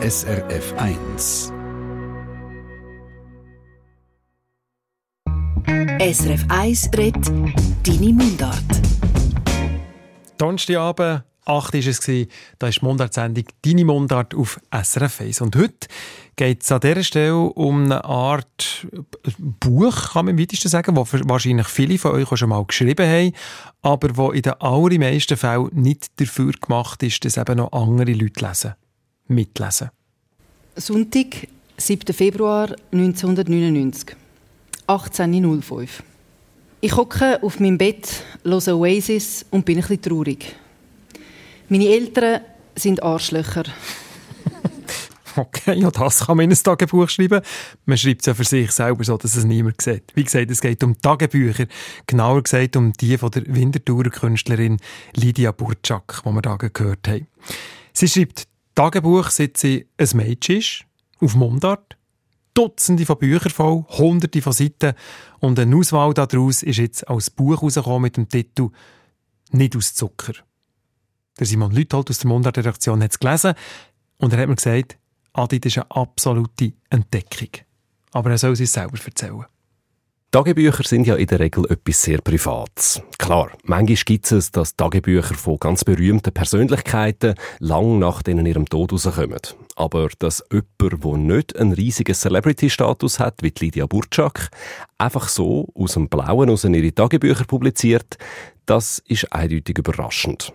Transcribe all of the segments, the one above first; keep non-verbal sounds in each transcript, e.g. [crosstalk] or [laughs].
SRF 1. SRF 1 redet Deine Mundart. Donnerstagabend, 8 war es, da ist die Mundartsendung «Deine Mundart» auf SRF 1. Und heute geht es an dieser Stelle um eine Art Buch, kann man im weitesten sagen, das wahrscheinlich viele von euch schon mal geschrieben haben, aber wo in den allermeisten Fällen nicht dafür gemacht ist, dass eben noch andere Leute lesen, mitlesen. Sonntag, 7. Februar 1999, 18.05 Ich hocke auf meinem Bett, höre Oasis und bin ein bisschen traurig. Meine Eltern sind Arschlöcher. [laughs] Okay, ja, das kann man in ein Tagebuch schreiben. Man schreibt es ja für sich selber so, dass es niemand sieht. Wie gesagt, es geht um Tagebücher. Genauer gesagt um die von der Winterthurer Künstlerin Lydia Burczak, die wir da gehört haben. Sie schreibt Tagebuch, seit sie ein Mädchen ist, auf Mundart. Dutzende von Büchern voll, hunderte von Seiten. Und eine Auswahl daraus ist jetzt als Buch herausgekommen mit dem Titel «Nicht aus Zucker». Der Simon Lüthold aus der Mundart-Redaktion hat es gelesen und er hat mir gesagt, Adi, das ist eine absolute Entdeckung. Aber er soll es selber erzählen. Tagebücher sind ja in der Regel etwas sehr Privates. Klar, manchmal gibt es, dass Tagebücher von ganz berühmten Persönlichkeiten lang nach denen ihrem Tod rauskommen. Aber dass jemand, der nicht einen riesigen Celebrity-Status hat, wie Lydia Burczak, einfach so aus dem Blauen aus ihre Tagebücher publiziert, das ist eindeutig überraschend.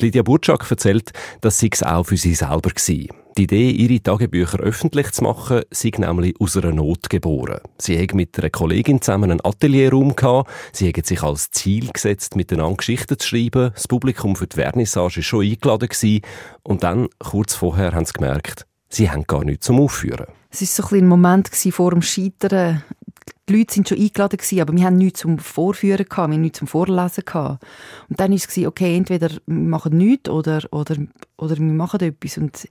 Lydia Burczak erzählt, dass sie es auch für sie selber war. Die Idee, ihre Tagebücher öffentlich zu machen, sei nämlich aus einer Not geboren. Sie hat mit einer Kollegin zusammen einen Atelierraum gehabt. Sie haben sich als Ziel gesetzt, miteinander Geschichten zu schreiben. Das Publikum für die Vernissage war schon eingeladen. Gewesen. Und dann, kurz vorher, haben sie gemerkt, sie haben gar nichts zum Aufführen. Es war so ein, ein Moment vor dem Scheitern die Leute sind schon eingeladen gewesen, aber wir haben nichts zum Vorführen gehabt, wir haben nichts zum Vorlesen gehabt. Und dann war es okay, entweder wir machen nichts oder, oder, oder wir machen etwas. Und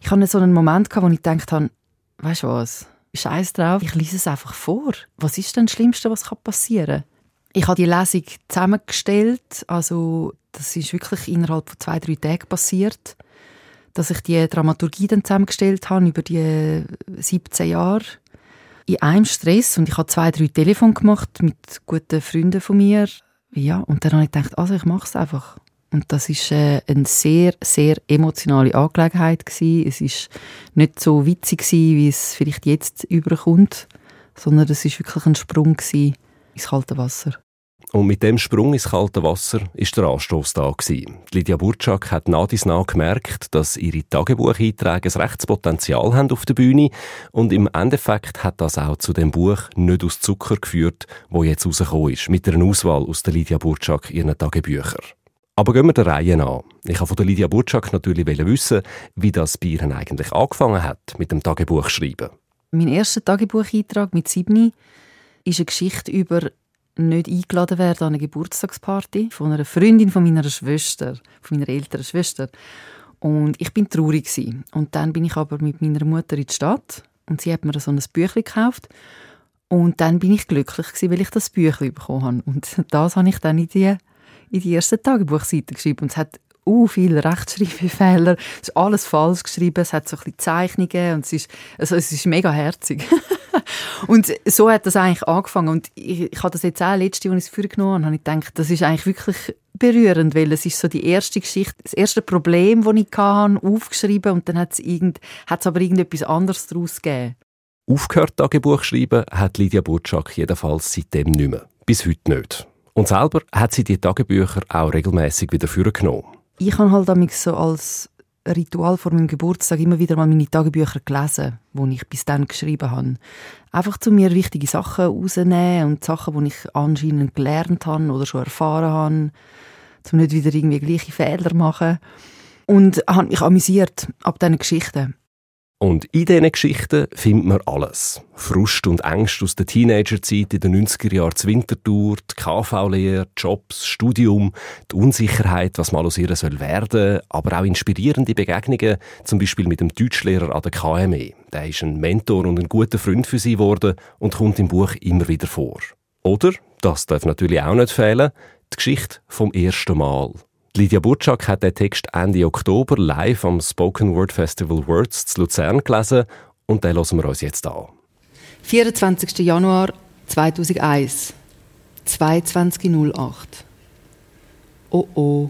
ich hatte so einen Moment gehabt, wo ich gedacht habe, weißt du was, scheiß drauf, ich lese es einfach vor. Was ist denn das Schlimmste, was passieren kann? Ich habe die Lesung zusammengestellt, also das ist wirklich innerhalb von zwei, drei Tagen passiert, dass ich die Dramaturgie dann zusammengestellt habe über die 17 Jahre in einem Stress und ich habe zwei, drei Telefone gemacht mit guten Freunden von mir. Ja, und dann habe ich gedacht, also ich mache es einfach. Und das ist äh, eine sehr, sehr emotionale Angelegenheit gewesen. Es ist nicht so witzig gewesen, wie es vielleicht jetzt überkommt, sondern es ist wirklich ein Sprung ins kalte Wasser. Und mit dem Sprung ins kalte Wasser ist der Anstoß da gewesen. Lydia Burczak hat nach dies nach gemerkt, dass ihre Tagebucheinträge ein rechtes Potenzial haben auf der Bühne und im Endeffekt hat das auch zu dem Buch «Nicht aus Zucker» geführt, wo jetzt rausgekommen ist, mit einer Auswahl aus der Lydia Burczak ihren Tagebüchern. Aber gehen wir der Reihe an. Ich habe von Lydia Burczak natürlich wissen, wie das bei ihr eigentlich angefangen hat mit dem Tagebuchschreiben. Mein erster Tagebucheintrag mit Sibni ist eine Geschichte über nicht eingeladen werden an eine Geburtstagsparty von einer Freundin von meiner Schwester, von meiner älteren Schwester. Und ich bin traurig gewesen. Und dann bin ich aber mit meiner Mutter in die Stadt und sie hat mir so ein Büchlein gekauft. Und dann bin ich glücklich gewesen, weil ich das Büchlein bekommen habe. Und [laughs] das habe ich dann in die, in die erste Tagebuchseite geschrieben. Und es hat uh, viele Rechtschreibfehler. Es ist alles falsch geschrieben. Es hat so ein bisschen Zeichnungen und es ist, also es ist mega herzig. [laughs] [laughs] und so hat das eigentlich angefangen. Und ich, ich habe das jetzt auch letzte, als ich es vorgenommen habe, habe ich gedacht, das ist eigentlich wirklich berührend, weil es ist so die erste Geschichte, das erste Problem, das ich hatte, aufgeschrieben und dann hat es, irgend, aber irgendetwas anderes daraus gegeben. Aufgehört Tagebuch schreiben hat Lydia Burczak jedenfalls seitdem nicht mehr. Bis heute nicht. Und selber hat sie die Tagebücher auch regelmäßig wieder vorgenommen. Ich habe halt so als Ritual vor meinem Geburtstag immer wieder mal meine Tagebücher gelesen, die ich bis dann geschrieben habe. Einfach zu mir wichtige Sachen rausnehmen und Sachen, die ich anscheinend gelernt habe oder schon erfahren habe, um nicht wieder irgendwie gleiche Fehler machen. Und habe mich amüsiert ab diesen Geschichten. Und in diesen Geschichten findet man alles. Frust und Ängste aus der Teenagerzeit in den 90er Jahren zur Wintertour, die KV-Lehre, Jobs, Studium, die Unsicherheit, was mal aus ihr soll werden, aber auch inspirierende Begegnungen, zum Beispiel mit dem Deutschlehrer an der KME. Der ist ein Mentor und ein guter Freund für sie geworden und kommt im Buch immer wieder vor. Oder, das darf natürlich auch nicht fehlen, die Geschichte vom ersten Mal. Lydia Burczak hat den Text Ende Oktober live am Spoken Word Festival Words zu Luzern gelesen und den hören wir uns jetzt an. 24. Januar 2001, 22.08. Oh oh.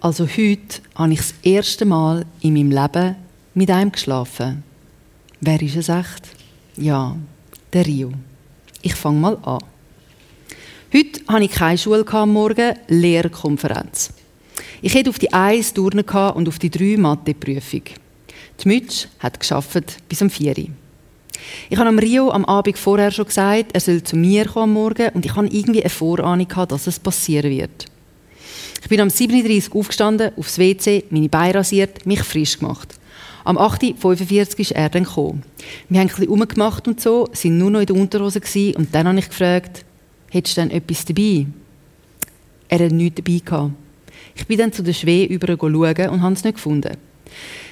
Also heute habe ich das erste Mal in meinem Leben mit einem geschlafen. Wer ist es echt? Ja, der Rio. Ich fange mal an. Heute hatte ich keine Schule am Morgen, Lehrkonferenz. Ich hätte auf die 1 Turnen und auf die 3 Mathe-Prüfung. Die Mütsch hat geschafft bis um 4 Uhr. Ich habe am Rio am Abend vorher schon gesagt, er soll zu mir kommen am Morgen und ich hatte irgendwie eine Vorahnung, dass es passieren wird. Ich bin am 7.30 Uhr aufgestanden, aufs WC, meine Beine rasiert, mich frisch gemacht. Am 8.45 Uhr ist er dann gekommen. Wir haben ein bisschen rumgemacht und so, sind nur noch in der Unterhose und dann habe ich gefragt, hättest du denn etwas dabei? Er hatte nichts dabei. Gehabt. Ich bin dann zu der Schwee über und habe es nicht gefunden.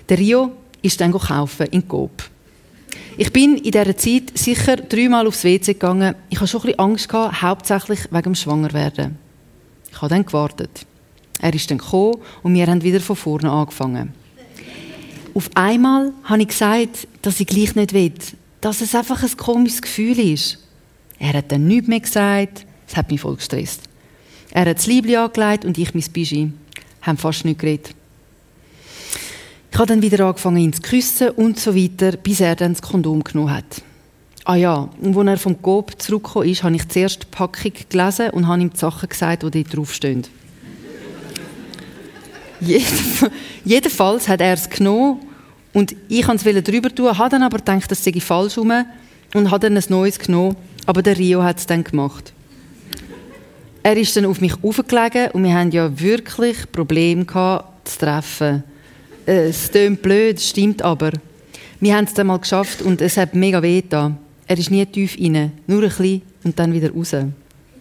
Der Rio ist dann kaufen in Coop. Ich bin in dieser Zeit sicher dreimal aufs WC gegangen. Ich hatte schon ein Angst, gehabt, hauptsächlich wegen dem Schwangerwerden. Ich habe dann gewartet. Er ist dann gekommen und wir haben wieder von vorne angefangen. Auf einmal habe ich gesagt, dass ich gleich nicht will, dass es einfach ein komisches Gefühl ist. Er hat dann nichts mehr gesagt. Das hat mich voll gestresst. Er hat das Liebli angelegt und ich mein Bischi. Haben fast nicht geredet. Ich habe dann wieder angefangen, ihn zu küssen und so weiter, bis er dann das Kondom genommen hat. Ah ja, und als er vom Coop zurückgekommen ist, habe ich zuerst die Packung gelesen und habe ihm die Sachen gesagt, die dort draufstehen. Jedenfalls hat er es genommen und ich wollte es drüber tun, habe dann aber gedacht, das sei falsch rum und habe dann ein neues genommen aber der Rio hat es dann gemacht. Er ist dann auf mich aufgelegen und wir haben ja wirklich Probleme gehabt, zu treffen. Äh, es klingt blöd, stimmt aber. Wir haben es dann mal geschafft und es hat mega weh getan. Er ist nie tief rein, nur ein bisschen und dann wieder raus.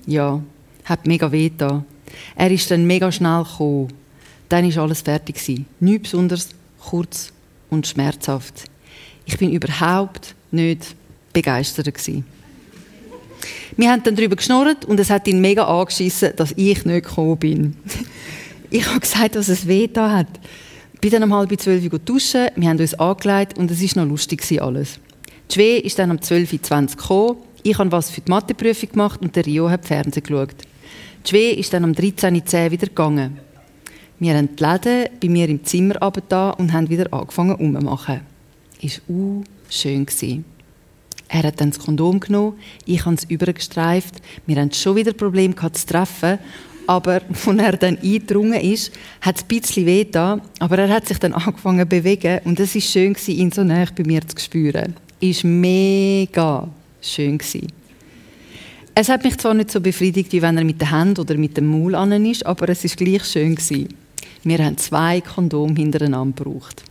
Ja, hat mega weh getan. Er ist dann mega schnell gekommen. Dann war alles fertig. Nichts besonders kurz und schmerzhaft. Ich bin überhaupt nicht begeistert. Gewesen. Wir haben dann darüber geschnurrt und es hat ihn mega angeschissen, dass ich nicht gekommen bin. [laughs] ich habe gesagt, dass es weh da hat. Bin dann um halb zwölf Uhr duschen, wir haben uns angelegt und es war noch lustig alles. Die Schwee ist dann um 12.20 Uhr gekommen, ich habe was für die Matheprüfung gemacht und der Rio hat Fernsehen geschaut. Die Schwee ist dann um 13.10 Uhr wieder gegangen. Wir haben die Läden bei mir im Zimmer da und haben wieder angefangen umzumachen. Es war schön. Er hat dann das Kondom genommen, ich habe es übergestreift. Wir haben schon wieder Probleme gehabt, zu treffen. Aber [laughs] als er dann eingedrungen ist, hat es ein bisschen weh getan, aber er hat sich dann [laughs] angefangen zu bewegen und es war schön, ihn so nah bei mir zu spüren. Es war mega schön. Es hat mich zwar nicht so befriedigt, wie wenn er mit der Hand oder mit dem Maul an ist, aber es war gleich schön. Wir haben zwei Kondome hintereinander gebraucht.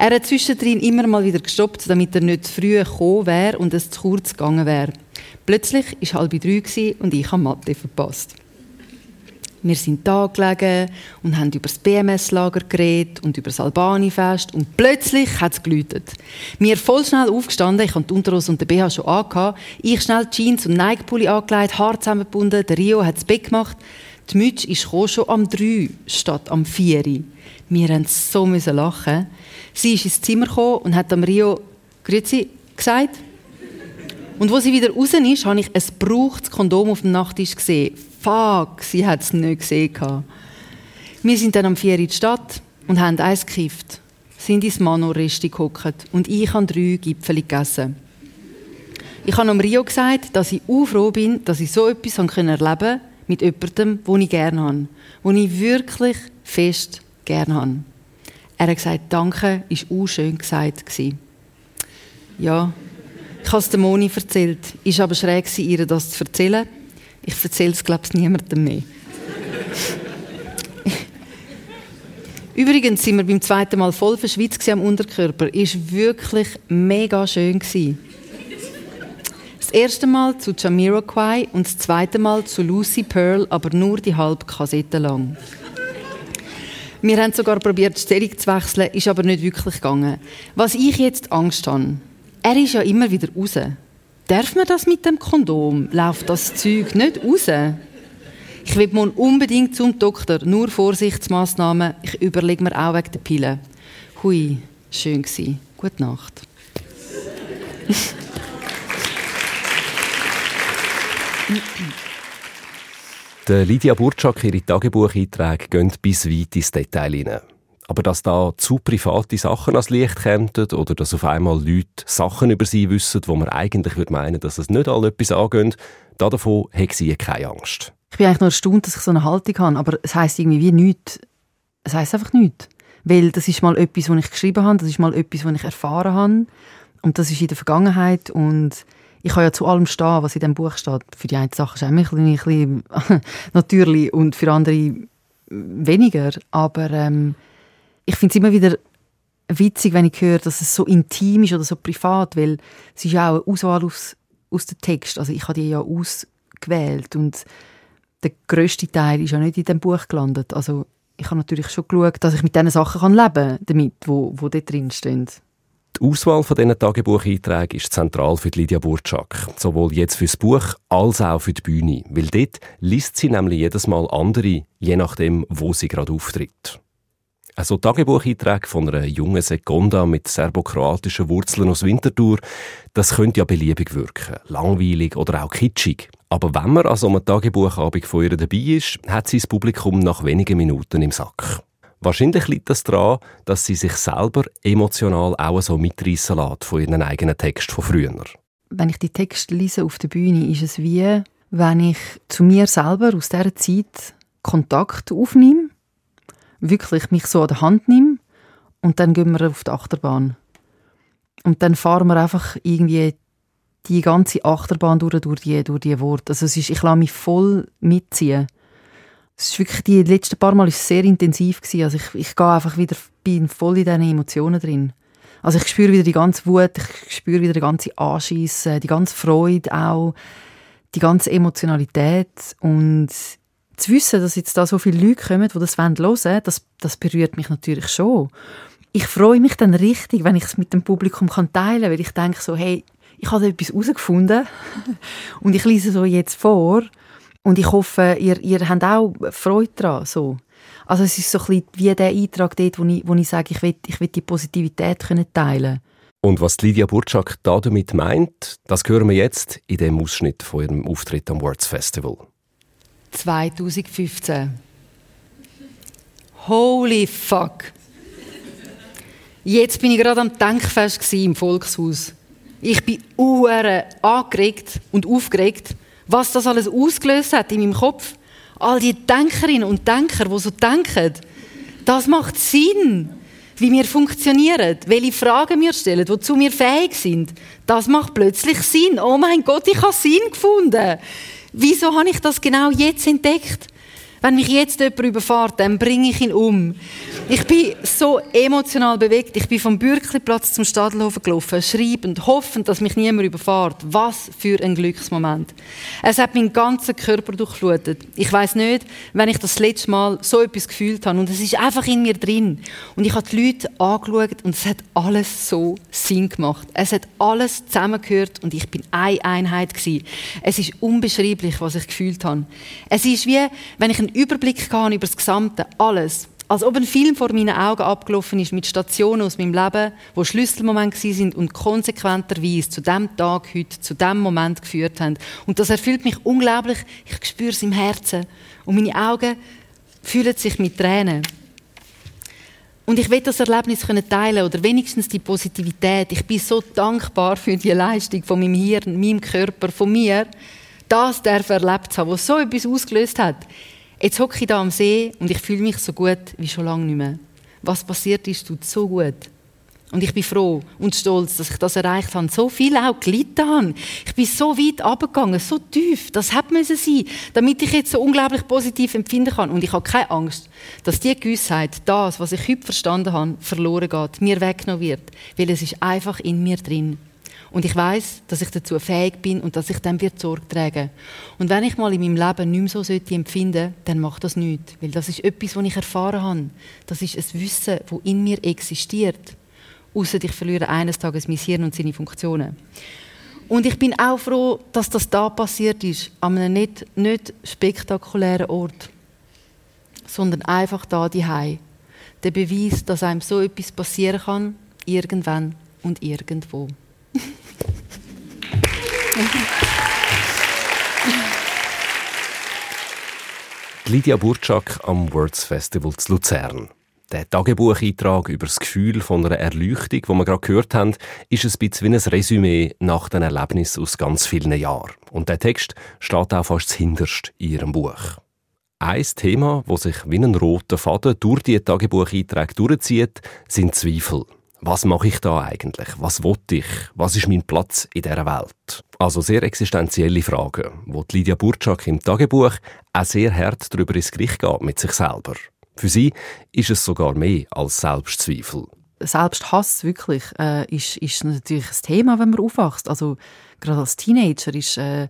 Er hat zwischendrin immer mal wieder gestoppt, damit er nicht früh gekommen wäre und es zu kurz gegangen wäre. Plötzlich war halb drei und ich habe Mathe verpasst. Wir sind da gelegen und haben über das BMS-Lager geredet und über das Albani-Fest und plötzlich hat es geläutet. Mir voll schnell aufgestanden, ich hatte die Unterhose und den BH schon angehabt, ich schnell Jeans und Nike-Pulli angelegt, Haar zusammengebunden, der Rio hat das Bett gemacht. Die Mütze ist schon am 3 statt am 4. Wir mussten so lachen. Sie ist ins Zimmer gekommen und hat am Rio «Grüezi» gesagt. Und wo sie wieder raus ist, habe ich ein gebrauchtes Kondom auf dem Nachttisch gesehen. Fuck, sie hat es nicht gesehen. Wir sind dann am 4 in die Stadt und haben eins gekifft. Sind ins Mano-Resti gehockt und ich habe drei Gipfel gegessen. Ich habe am Rio gesagt, dass ich auch froh bin, dass ich so etwas erleben konnte mit jemandem, den ich gerne habe. Den ich wirklich fest gerne habe. Er hat gesagt, danke, ist auch schön gesagt. Ja, ich habe es der Moni erzählt. Ist aber schräg, ihr das zu erzählen. Ich erzähle es, glaube ich, niemandem mehr. [laughs] Übrigens sind wir beim zweiten Mal voll verschwitzt am Unterkörper. Ist wirklich mega schön Das erste Mal zu Jamiroquai und das zweite Mal zu Lucy Pearl, aber nur die halbe Kassette lang. Wir haben sogar probiert, die Stellung zu wechseln, ist aber nicht wirklich gegangen. Was ich jetzt Angst habe, er ist ja immer wieder raus. Darf man das mit dem Kondom? Läuft das Zeug nicht raus? Ich will morgen unbedingt zum Doktor. Nur Vorsichtsmaßnahmen. Ich überlege mir auch wegen der Pille. Hui, schön gsi. Gute Nacht. [laughs] Der Lydia Burczak, ihre Tagebucheinträge gehen bis weit ins Detail hinein. Aber dass da zu private Sachen ans Licht kämen oder dass auf einmal Leute Sachen über sie wissen, wo man eigentlich würde meinen, dass es nicht alle etwas angeht, davon hat sie keine Angst. Ich bin eigentlich nur erstaunt, dass ich so eine Haltung habe, aber es heisst irgendwie wie nichts. Es heisst einfach nichts. Weil das ist mal etwas, was ich geschrieben habe, das ist mal etwas, was ich erfahren habe und das ist in der Vergangenheit und ich kann ja zu allem stehen, was in diesem Buch steht. Für die eine Sache ist es ein bisschen, ein bisschen [laughs] natürlich und für andere weniger, aber ähm, ich finde es immer wieder witzig, wenn ich höre, dass es so intim ist oder so privat, weil es ist ja auch eine Auswahl aus, aus dem Text. Also ich habe die ja ausgewählt und der grösste Teil ist ja nicht in dem Buch gelandet. Also ich habe natürlich schon geschaut, dass ich mit diesen Sachen leben kann, damit, wo, wo dort drin stehen. Die Auswahl von diesen Tagebucheinträgen ist zentral für Lydia Burczak. Sowohl jetzt fürs Buch als auch für die Bühne. Weil dort liest sie nämlich jedes Mal andere, je nachdem, wo sie gerade auftritt. Also Tagebucheinträge von einer jungen Seconda mit serbokroatischen Wurzeln aus Winterthur, das könnte ja beliebig wirken, langweilig oder auch kitschig. Aber wenn man an so einem Tagebuchabend von ihr dabei ist, hat sie das Publikum nach wenigen Minuten im Sack. Wahrscheinlich liegt das daran, dass sie sich selber emotional auch so mitreissen lässt von ihren eigenen Text von früher. Wenn ich die Texte lese auf der Bühne, ist es wie, wenn ich zu mir selber aus dieser Zeit Kontakt aufnehme wirklich mich so an der Hand nehme und dann gehen wir auf die Achterbahn. Und dann fahren wir einfach irgendwie die ganze Achterbahn durch, durch die, durch die Worte. Also es ist, ich lasse mich voll mitziehen. Es ist wirklich, die letzten paar Mal ist sehr intensiv gewesen. Also ich, ich gehe einfach wieder, bin voll in diesen Emotionen drin. Also ich spüre wieder die ganze Wut, ich spüre wieder die ganze Anschiss, die ganze Freude auch, die ganze Emotionalität und zu wissen, dass jetzt da so viele Leute kommen, die das hören wollen, das, das berührt mich natürlich schon. Ich freue mich dann richtig, wenn ich es mit dem Publikum kann teilen kann, weil ich denke so, hey, ich habe etwas herausgefunden [laughs] und ich lese so jetzt vor und ich hoffe, ihr, ihr habt auch Freude daran. So. Also es ist so ein bisschen wie der Eintrag dort, wo ich, wo ich sage, ich will, ich will die Positivität können teilen Und was Lydia Burczak da damit meint, das hören wir jetzt in dem Ausschnitt von ihrem Auftritt am Words Festival. 2015. Holy fuck. Jetzt bin ich gerade am Denkfest im Volkshaus. Ich bin uhren angeregt und aufgeregt, was das alles ausgelöst hat in meinem Kopf. All die Denkerinnen und Denker, die so denken, das macht Sinn, wie wir funktionieren, welche Fragen wir stellen, wozu wir fähig sind. Das macht plötzlich Sinn. Oh mein Gott, ich habe Sinn gefunden. Wieso habe ich das genau jetzt entdeckt? Wenn mich jetzt jemand überfährt, dann bringe ich ihn um. Ich bin so emotional bewegt. Ich bin vom Bürkliplatz zum Stadelhofen gelaufen, schreibend, hoffend, dass mich niemand überfährt. Was für ein Glücksmoment. Es hat meinen ganzen Körper durchflutet. Ich weiß nicht, wenn ich das letzte Mal so etwas gefühlt habe. Und es ist einfach in mir drin. Und ich habe die Leute angeschaut und es hat alles so Sinn gemacht. Es hat alles zusammengehört und ich bin eine Einheit gewesen. Es ist unbeschreiblich, was ich gefühlt habe. Es ist wie, wenn ich einen Überblick habe über das Gesamte, alles. Als ob ein Film vor meinen Augen abgelaufen ist mit Stationen aus meinem Leben, wo Schlüsselmomente sind und konsequenterweise zu dem Tag heute, zu dem Moment geführt haben. Und das erfüllt mich unglaublich. Ich spüre es im Herzen. Und meine Augen fühlen sich mit Tränen. Und ich will das Erlebnis teilen oder wenigstens die Positivität. Ich bin so dankbar für die Leistung von meinem Hirn, meinem Körper, von mir, das darf erlebt haben, was so etwas ausgelöst hat. Jetzt hocke ich da am See und ich fühle mich so gut wie schon lange nicht mehr. Was passiert ist, tut so gut. Und ich bin froh und stolz, dass ich das erreicht habe. So viel auch gelitten habe. Ich bin so weit abgegangen, so tief. Das hat müssen sein, damit ich jetzt so unglaublich positiv empfinden kann. Und ich habe keine Angst, dass die Gewissheit, das, was ich heute verstanden habe, verloren geht, mir weggenommen wird. Weil es ist einfach in mir drin. Und ich weiß, dass ich dazu fähig bin und dass ich dann wird Sorge tragen. Und wenn ich mal in meinem Leben nicht mehr so sollte empfinden, dann macht das nichts. Weil das ist etwas, was ich erfahren habe. Das ist ein Wissen, das in mir existiert. Außer ich verliere eines Tages mein Hirn und seine Funktionen. Und ich bin auch froh, dass das da passiert ist, an einem nicht, nicht spektakulären Ort, sondern einfach da die Der Beweis, dass einem so etwas passieren kann, irgendwann und irgendwo. Lydia Burczak am Words Festival zu Luzern. Der Tagebucheintrag über das Gefühl von einer Erleuchtung, wo wir gerade gehört haben, ist ein bisschen wie ein Resümee nach den Erlebnissen aus ganz vielen Jahren. Und der Text steht auch fast hinterst in ihrem Buch. Ein Thema, das sich wie ein roter Faden durch die Tagebucheinträge durchzieht, sind Zweifel. Was mache ich da eigentlich? Was will ich? Was ist mein Platz in dieser Welt? Also sehr existenzielle Fragen, wo Lydia Burczak im Tagebuch auch sehr hart darüber ins Gericht geht mit sich selber. Für sie ist es sogar mehr als Selbstzweifel. Selbsthass wirklich äh, ist, ist natürlich ein Thema, wenn man aufwachst. Also gerade als Teenager ist, äh,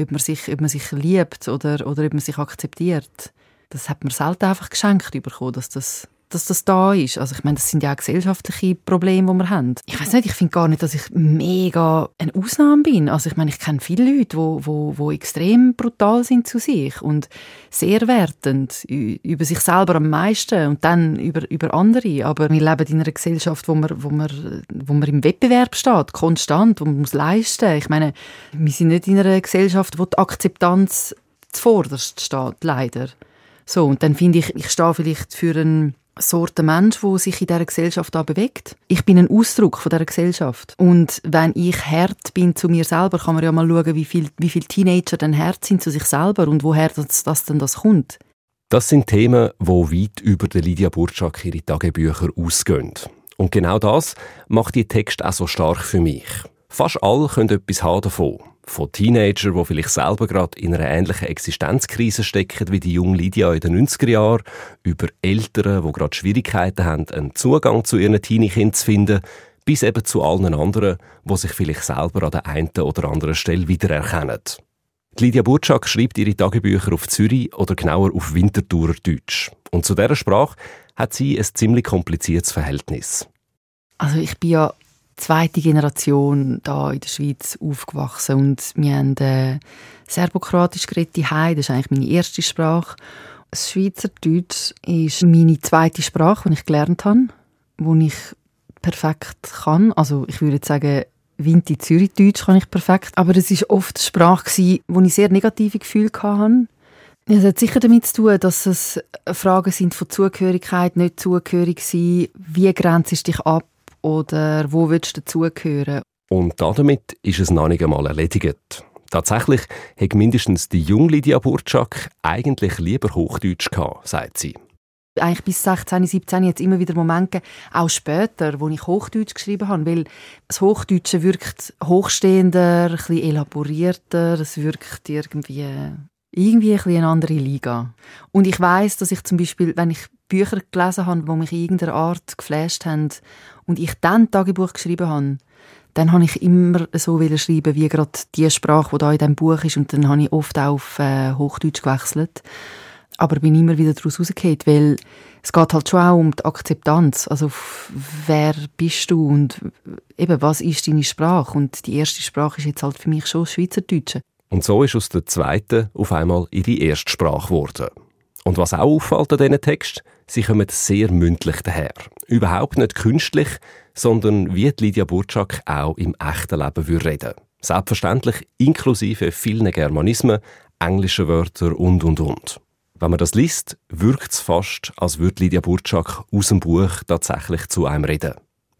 ob, man sich, ob man sich liebt oder, oder ob man sich akzeptiert. Das hat man selten einfach geschenkt bekommen, dass das dass das da ist. Also ich meine, das sind ja auch gesellschaftliche Probleme, die wir haben. Ich weiß nicht, ich finde gar nicht, dass ich mega eine Ausnahme bin. Also ich meine, ich kenne viele Leute, wo, wo, wo extrem brutal sind zu sich und sehr wertend über sich selber am meisten und dann über, über andere. Aber wir leben in einer Gesellschaft, wo man, wo man, wo man im Wettbewerb steht, konstant, wo man muss leisten. Ich meine, wir sind nicht in einer Gesellschaft, wo die Akzeptanz zuvorderst steht, leider. So, und dann finde ich, ich stehe vielleicht für einen Sorte Mensch, wo sich in dieser Gesellschaft da bewegt. Ich bin ein Ausdruck von dieser Gesellschaft. Und wenn ich hart bin zu mir selber, kann man ja mal schauen, wie viele wie viel Teenager dann hart sind zu sich selber und woher das, das denn das kommt. Das sind Themen, wo weit über die Lydia Burczak ihre Tagebücher ausgehen. Und genau das macht die Text auch so stark für mich. Fast alle können etwas haben davon. Von Teenagern, die vielleicht selber gerade in einer ähnlichen Existenzkrise stecken wie die junge Lydia in den 90er Jahren, über Eltern, die gerade Schwierigkeiten haben, einen Zugang zu ihren Teenie-Kindern zu finden, bis eben zu allen anderen, die sich vielleicht selber an der einen oder anderen Stelle wiedererkennen. Lydia Burczak schreibt ihre Tagebücher auf Zürich oder genauer auf Winterthurer Deutsch. Und zu dieser Sprache hat sie ein ziemlich kompliziertes Verhältnis. Also ich bin ja zweite Generation da in der Schweiz aufgewachsen und wir haben äh, Serbokroatisch geredet Das ist eigentlich meine erste Sprache. Das Schweizerdeutsch ist meine zweite Sprache, die ich gelernt habe, die ich perfekt kann. Also ich würde sagen, Winti Zürichdeutsch kann ich perfekt. Aber es ist oft eine Sprache, wo ich sehr negative Gefühle hatte. Es hat sicher damit zu tun, dass es Fragen sind von Zugehörigkeit, nicht zugehörig sein. Wie grenzt dich ab? Oder wo willst du dazugehören? Und damit ist es noch nicht einmal erledigt. Tatsächlich hat mindestens die junge Lydia Burczak eigentlich lieber Hochdeutsch gehabt, sagt sie. Eigentlich bis 16, 17 jetzt immer wieder Momente auch später, wo ich Hochdeutsch geschrieben habe, weil das Hochdeutsche wirkt hochstehender, ein bisschen elaborierter, es wirkt irgendwie irgendwie ein bisschen eine andere Liga. Und ich weiß, dass ich zum Beispiel, wenn ich Bücher gelesen habe, die mich in irgendeiner Art geflasht haben und ich dann Tagebuch geschrieben habe, dann habe ich immer so schreiben, wie gerade die Sprache, die da in diesem Buch ist. Und dann habe ich oft auch auf äh, Hochdeutsch gewechselt. Aber bin immer wieder daraus rausgefallen, weil es geht halt schon auch um die Akzeptanz. Also, wer bist du und eben, was ist deine Sprache? Und die erste Sprache ist jetzt halt für mich schon Schweizerdeutsch. Und so ist aus der zweiten auf einmal ihre erste Sprache geworden. Und was auch auffällt an diesen Text, sie kommen sehr mündlich daher. Überhaupt nicht künstlich, sondern wie Lydia Burczak auch im echten Leben würde reden. Selbstverständlich inklusive vielen Germanismen, englischen Wörter und und und. Wenn man das liest, wirkt es fast, als würde Lydia Burczak aus dem Buch tatsächlich zu einem reden.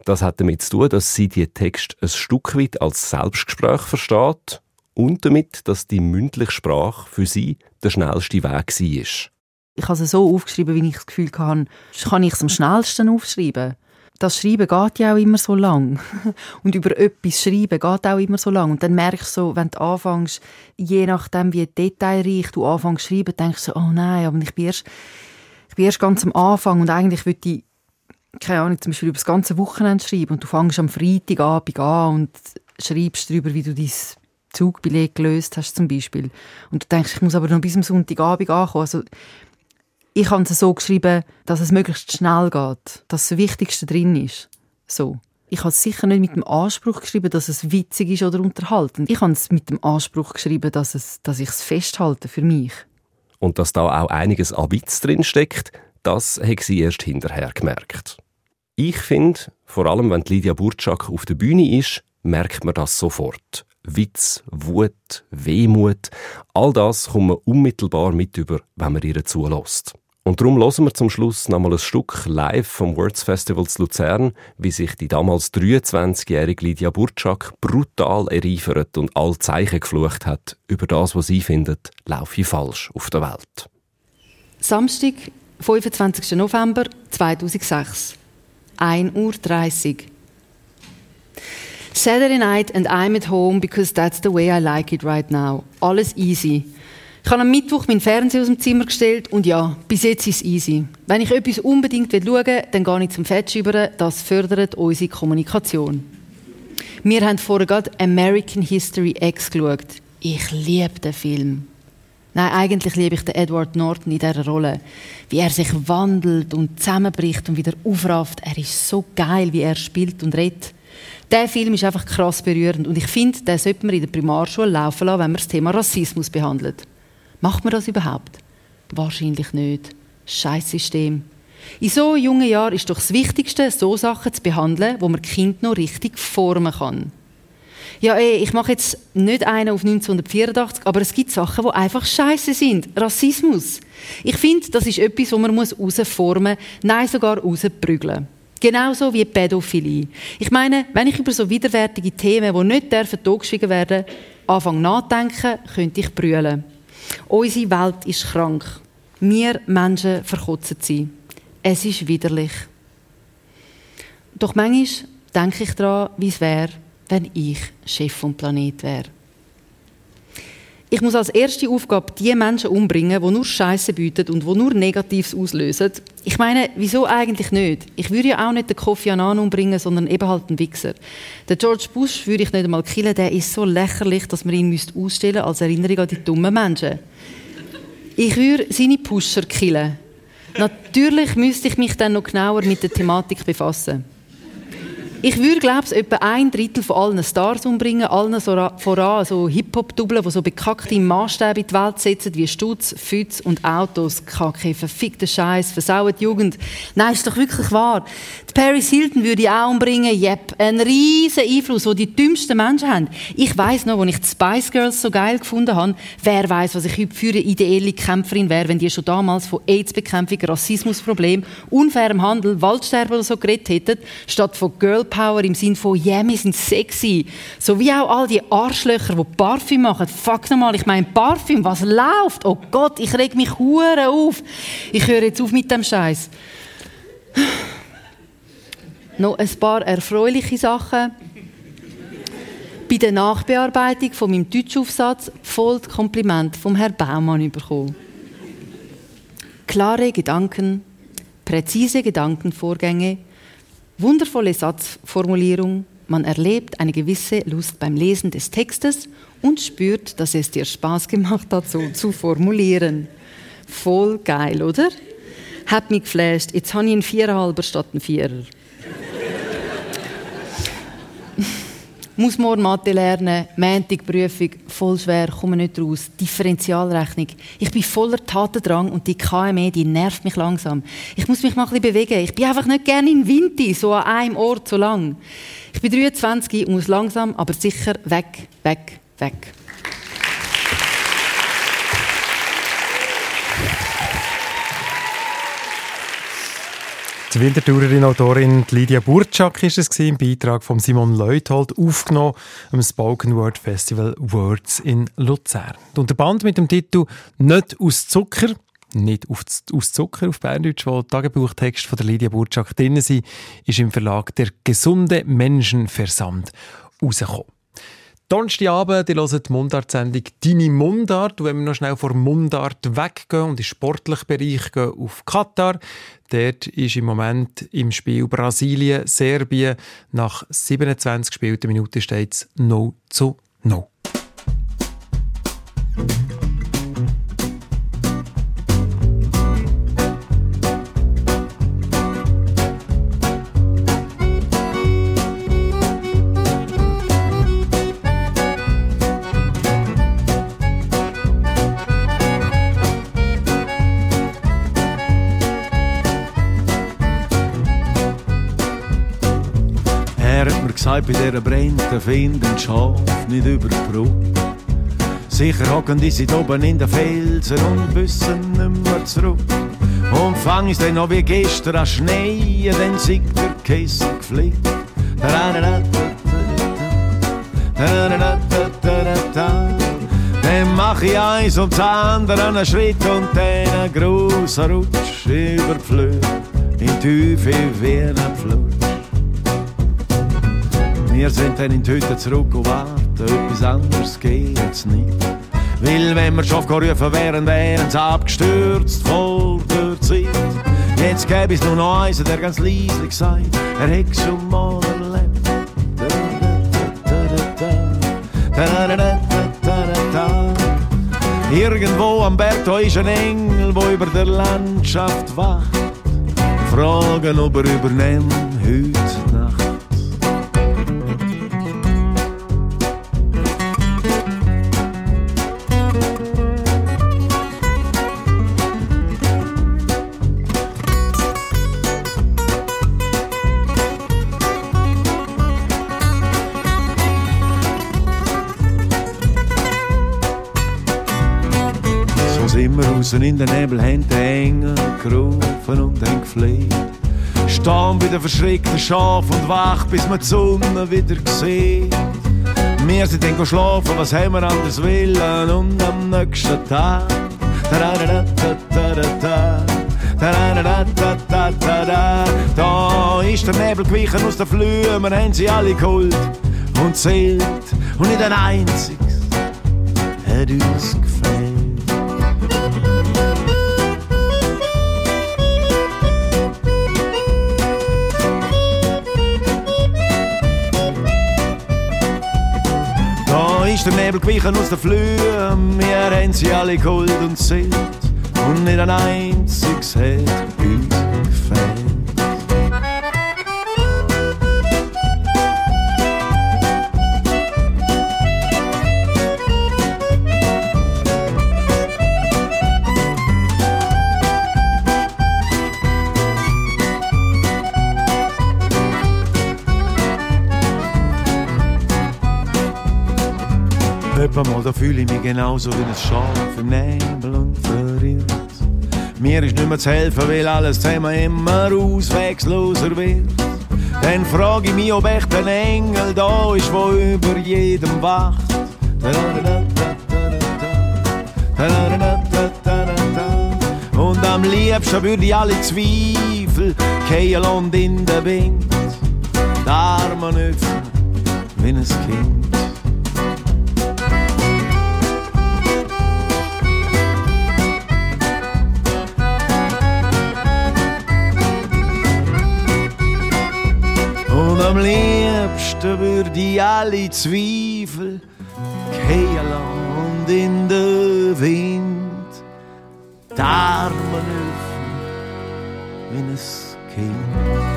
Das hat damit zu tun, dass sie die Text ein Stück weit als Selbstgespräch versteht und damit, dass die mündliche Sprache für sie der schnellste Weg war. Ich habe es so aufgeschrieben, wie ich das Gefühl hatte, kann ich es am schnellsten aufschreiben. Das Schreiben geht ja auch immer so lang. [laughs] Und über etwas schreiben geht auch immer so lang. Und dann merkst du so, wenn du anfängst, je nachdem wie detailreich du anfängst zu schreiben, denkst du oh nein, aber ich bin erst, ich bin erst ganz am Anfang und eigentlich würde ich, keine Ahnung, zum Beispiel über das ganze Wochenende schreiben und du fängst am Freitagabend an und schreibst darüber, wie du dein Zugbeleg gelöst hast zum Beispiel. Und du denkst, ich muss aber noch bis am Sonntagabend ankommen. Also, ich habe es so geschrieben, dass es möglichst schnell geht, dass das Wichtigste drin ist. So. Ich habe es sicher nicht mit dem Anspruch geschrieben, dass es witzig ist oder unterhaltend. Ich habe es mit dem Anspruch geschrieben, dass, es, dass ich es festhalte für mich. Und dass da auch einiges an Witz drin steckt, das hat sie erst hinterher gemerkt. Ich finde, vor allem wenn Lydia Burczak auf der Bühne ist, merkt man das sofort. Witz, Wut, Wehmut, all das kommt man unmittelbar mit über, wenn man ihr zulässt. Und darum hören wir zum Schluss nochmal ein Stück live vom Words Festival zu Luzern, wie sich die damals 23-jährige Lydia Burczak brutal ereifert und all Zeichen geflucht hat über das, was sie findet, laufe falsch auf der Welt. Samstag, 25. November 2006, 1.30 Uhr. Saturday night and I'm at home because that's the way I like it right now. Alles easy. Ich habe am Mittwoch meinen Fernseher aus dem Zimmer gestellt und ja, bis jetzt ist es easy. Wenn ich etwas unbedingt schauen will, dann gehe ich zum Fettschieber. Das fördert unsere Kommunikation. Wir haben vorher gerade American History X geschaut. Ich liebe den Film. Nein, eigentlich liebe ich den Edward Norton in dieser Rolle. Wie er sich wandelt und zusammenbricht und wieder aufrafft. Er ist so geil, wie er spielt und redet. Der Film ist einfach krass berührend und ich finde, den sollte man in der Primarschule laufen lassen, wenn man das Thema Rassismus behandelt. Macht man das überhaupt? Wahrscheinlich nicht. Scheiß System. In so jungen Jahren ist doch das Wichtigste, so Sachen zu behandeln, wo man Kind noch richtig formen kann. Ja, ey, ich mache jetzt nicht einen auf 1984, aber es gibt Sachen, die einfach scheiße sind. Rassismus. Ich finde, das ist etwas, wo man rausformen muss, nein, sogar rausprügeln. Genauso wie Pädophilie. Ich meine, wenn ich über so widerwärtige Themen, die nicht totgeschwiegen werden dürfen, anfange nachdenken, könnte ich brüllen. Unsere Welt ist krank. Wir Menschen verkotzen sie. Es ist widerlich. Doch manchmal denke ich daran, wie es wäre, wenn ich Chef vom Planet wäre. Ich muss als erste Aufgabe die Menschen umbringen, die nur Scheiße bieten und die nur Negatives auslösen. Ich meine, wieso eigentlich nicht? Ich würde ja auch nicht den Kofi Annan umbringen, sondern eben halt einen Wichser. Den George Bush würde ich nicht einmal killen, der ist so lächerlich, dass man ihn ausstellen müsste als Erinnerung an die dummen Menschen. Ich würde seine Pusher killen. Natürlich müsste ich mich dann noch genauer mit der Thematik befassen. Ich würde, glaube ich, etwa ein Drittel von allen Stars umbringen, allen so voran so Hip-Hop-Dubeln, die so bekackte Maßstäbe in die Welt setzen, wie Stutz, Fütz und Autos. Kacke, verfickter Scheiß, versaut Jugend. Nein, ist doch wirklich wahr. Die Paris Hilton würde ich auch umbringen, yep. Ein riesen Einfluss, den die dümmsten Menschen haben. Ich weiss noch, als ich die Spice Girls so geil gefunden habe, wer weiß, was ich heute für eine ideelle Kämpferin wäre, wenn die schon damals von AIDS-Bekämpfung, Rassismusproblem, unfairem Handel, Waldsterben oder so geredet hätten, statt von Girl Power im Sinne von, yeah, wir sind sexy. So wie auch all die Arschlöcher, die Parfüm machen. Fuck nochmal, ich meine Parfüm, was läuft? Oh Gott, ich reg mich hure auf. Ich höre jetzt auf mit dem Scheiß. Noch ein paar erfreuliche Sachen. Bei der Nachbearbeitung von meinem Deutschaufsatz voll Kompliment vom Herrn Baumann bekommen. Klare Gedanken, präzise Gedankenvorgänge, Wundervolle Satzformulierung. Man erlebt eine gewisse Lust beim Lesen des Textes und spürt, dass es dir Spaß gemacht hat, so zu formulieren. Voll geil, oder? Hat mich geflasht. Jetzt habe ich einen Viererhalber statt einen Vierer. Muss morgen Mathe lernen, Prüfung, voll schwer, komme nicht raus. Differentialrechnung. Ich bin voller Tatendrang und die KME, die nervt mich langsam. Ich muss mich mal ein bisschen bewegen. Ich bin einfach nicht gerne in Winti, so an einem Ort so lang. Ich bin 23 und muss langsam, aber sicher weg, weg, weg. Die Wintertourerin Autorin Lydia Burczak ist es im Beitrag von Simon Leuthold aufgenommen am Spoken Word Festival Words in Luzern. Und der Band mit dem Titel «Nicht aus Zucker» nicht aus Zucker auf Berndeutsch, wo Tagebuchtexte von der Lydia Burczak drin sind, ist im Verlag «Der gesunde Menschenversand» rausgekommen. Donnerstagabend, ihr hört die Mundart-Sendung «Deine Mundart». Und wenn wir noch schnell vor Mundart weggehen und in den sportlichen Bereich gehen, auf Katar, dort ist im Moment im Spiel Brasilien, Serbien. Nach 27 gespielten Minuten steht es 0 zu 0. gesagt, bei dieser Brände finden Schaf nicht über die Brücke. Sicher hocken die sind oben in den Felsen und wissen nicht mehr zurück. Und fang ich dann noch wie gestern an Schnee, dann singt der Kessel geflickt. Dann mach ich eins und das andere einen Schritt und dann einen grossen Rutsch über die Flöhe in Tiefe wie ein Fluss. Wir sind dann in die Hütte zurück und warten, etwas anderes geht's nicht. Weil wenn wir schon gerufen wären, wären sie abgestürzt vor der Zeit. Jetzt gäbe es nur noch eins, der ganz leislich sagt, er hätte schon mal erlebt. Irgendwo am Berg da ist ein Engel, wo über der Landschaft wacht. Fragen, ob er übernimmt heute draussen in den Nebel, haben den Engel gerufen und haben gefleht. Stehen bei den verschreckten Schaf und wach, bis wir die Sonne wieder sehen. Wir sind dann schlafen, was haben wir anders willen und am nächsten Tag. Da ist der Nebel gewichen aus den Flühen, wir haben sie alle geholt und zählt und nicht ein einziges hat uns gefällt. Ist der Nebel gewichen aus den Flühen, wir haben sie alle geholt und zählt und nicht ein einziges hat uns fühle ich mich genauso wie ein Schaf im Nebel und verirrt. Mir ist nicht mehr zu helfen, weil alles zusammen immer auswegsloser wird. Dann frage ich mich, ob echt ein Engel da ist, wo über jedem wacht. Und am liebsten würde ich alle Zweifel kehren und in den Wind. Die Arme öffnen wie ein Kind. Am liebsten würde ich alle Zweifel gehen und in den Wind die Arme öffnen wie ein Kind.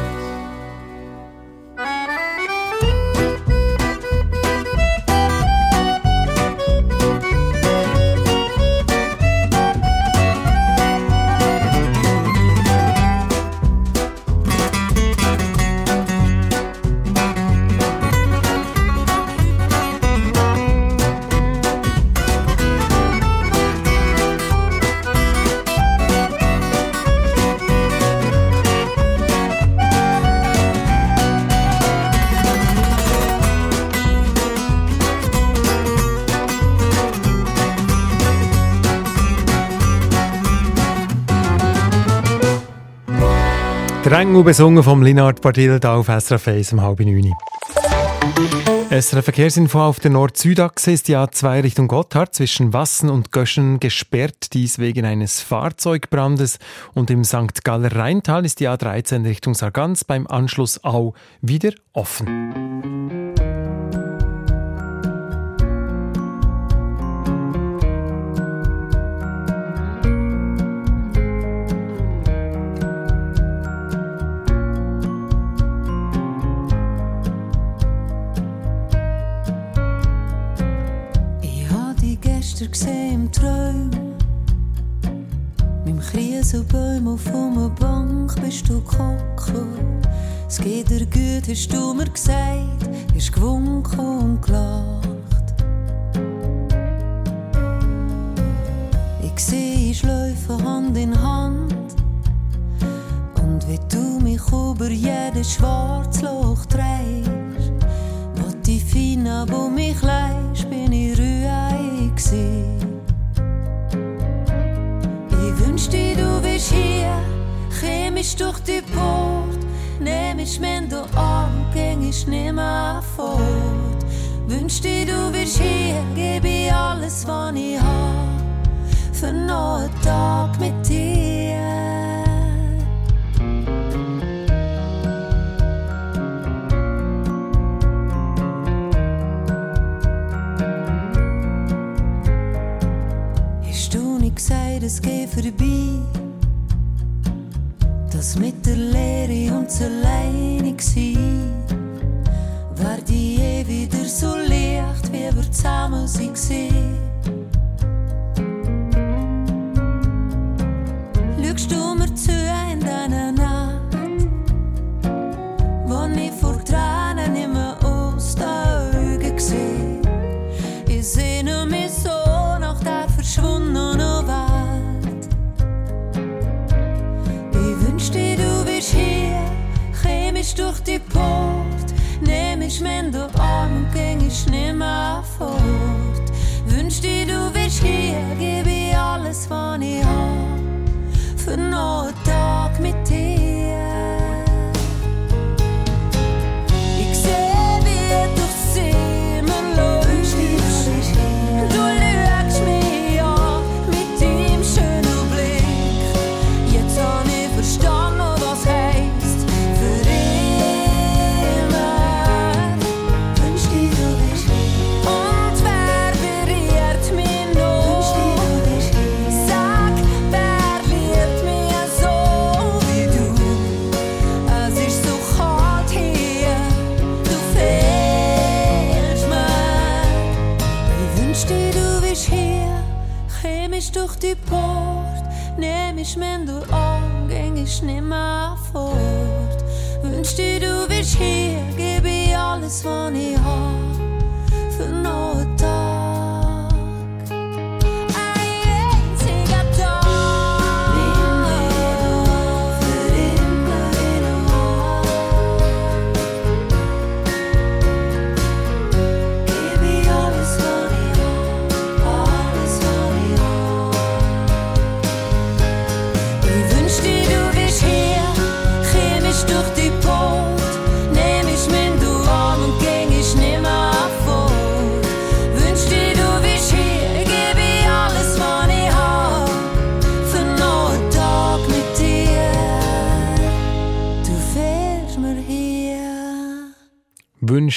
Der Engel besungen vom Linard Bardilda auf SRF 1 um halb neun. SRF Verkehrsinfo auf der Nord-Süd-Achse ist die A2 Richtung Gotthard zwischen Wassen und Göschen gesperrt, dies wegen eines Fahrzeugbrandes. Und im St. Galler Rheintal ist die A13 Richtung Sargans beim Anschluss Au wieder offen. Gestern gesehen im Traum. Mit dem Krieselbaum auf einer Bank bist du gehockt. Es geht dir gut, hast du mir gesagt, ist gewunken und gelacht. Ich seh ich läufe Hand in Hand und wie du mich über jedes Schwarzloch drehst, wo die Fina, wo mich leist, bin ich ruhig Ich wünschte, du wärst hier, chemisch durch die Port, ich mir du an, gäng ich nimmer fort. Wünschte, du wärst hier, geb ich alles, was ich hab, für noch einen Tag mit dir. Es geht vorbei? Das mit der Leere und zu alleinig sein, war die eh wieder so leicht, wie wir zusammen gesehen. Schaust du mir zu in deiner Port. Nehm ich du Arm und ging ich nimmer fort. Wünschte, du wärst hier, geb ich alles, was ich hab, für noch einen Tag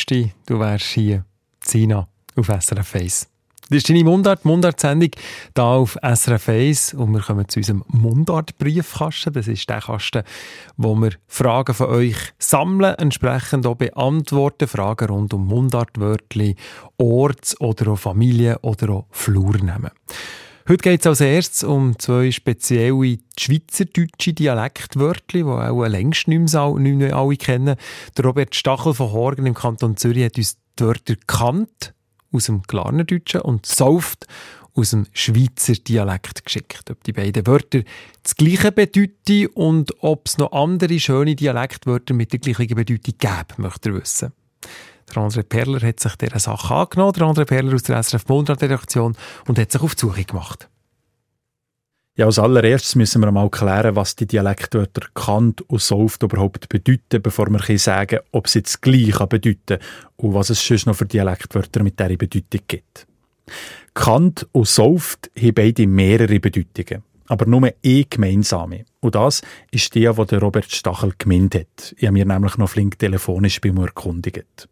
Wünschte, du wärst hier. Sina auf SRF 1. Das ist deine Mundart, Mundart-Sendung hier auf SRF 1 und wir kommen zu unserem Mundart-Briefkasten. Das ist der Kasten, wo wir Fragen von euch sammeln, entsprechend auch beantworten. Fragen rund um Mundartwörtli, Orts- oder auch Familien- oder auch Flurnamen. Heute geht es als erstes um zwei spezielle schweizerdeutsche Dialektwörter, die auch längst nicht mehr, alle kennen. Der Robert Stachel von Horgen im Kanton Zürich hat uns die Wörter «Kant» aus dem Klarnerdeutschen und «Sauft» aus dem Schweizer Dialekt geschickt. Ob die beiden Wörter das gleiche bedeuten und ob es noch andere schöne Dialektwörter mit der gleichen Bedeutung gäbe, möchte er wissen. Der André Perler hat sich dieser Sache angenommen, der André Perler aus der SRF Mundart-Redaktion, und hat sich auf die Suche gemacht. Ja, als allererstes müssen wir mal klären, was die Dialektwörter Kant und Soft überhaupt bedeuten, bevor wir sagen ob sie das Gleiche bedeuten und was es sonst noch für Dialektwörter mit dieser Bedeutung gibt. Kant und Soft haben beide mehrere Bedeutungen, aber nur eine gemeinsame. Und das ist die, die Robert Stachel gemeint hat. Ich habe mir nämlich noch flink telefonisch bei mir erkundigt.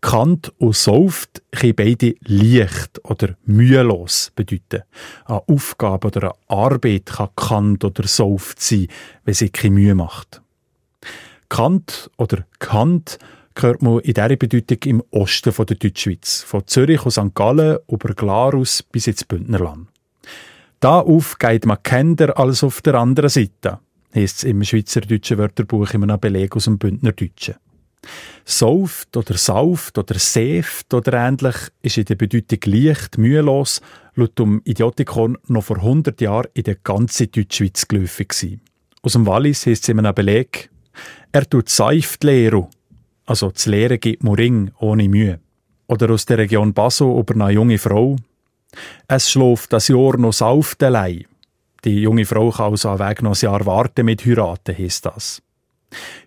Kant und Soft können beide leicht oder mühelos bedeuten. Eine Aufgabe oder eine Arbeit kann Kant oder Soft sein, wenn sie keine Mühe macht. Kant oder Kant hört man in dieser Bedeutung im Osten von der Deutschschweiz, von Zürich und St. Gallen über Glarus bis ins Bündnerland. Da auf geht man Kinder als auf der anderen Seite. heisst es im Schweizerdeutschen Wörterbuch in einem Beleg aus dem Bündnerdeutschen. Sauft oder sauft oder säft oder ähnlich ist in der Bedeutung leicht, mühelos, laut dem Idiotikon noch vor 100 Jahren in der ganzen Deutschschweiz geläufig gewesen. Aus dem Wallis heisst es in einem Beleg, er tut seift leero, also das Lehren gibt Moring ohne Mühe. Oder aus der Region Baso über eine junge Frau, es schläft das Jahr noch sauft allein. Die junge Frau kann also am Weg noch ein Jahr warten mit heiraten, heisst das.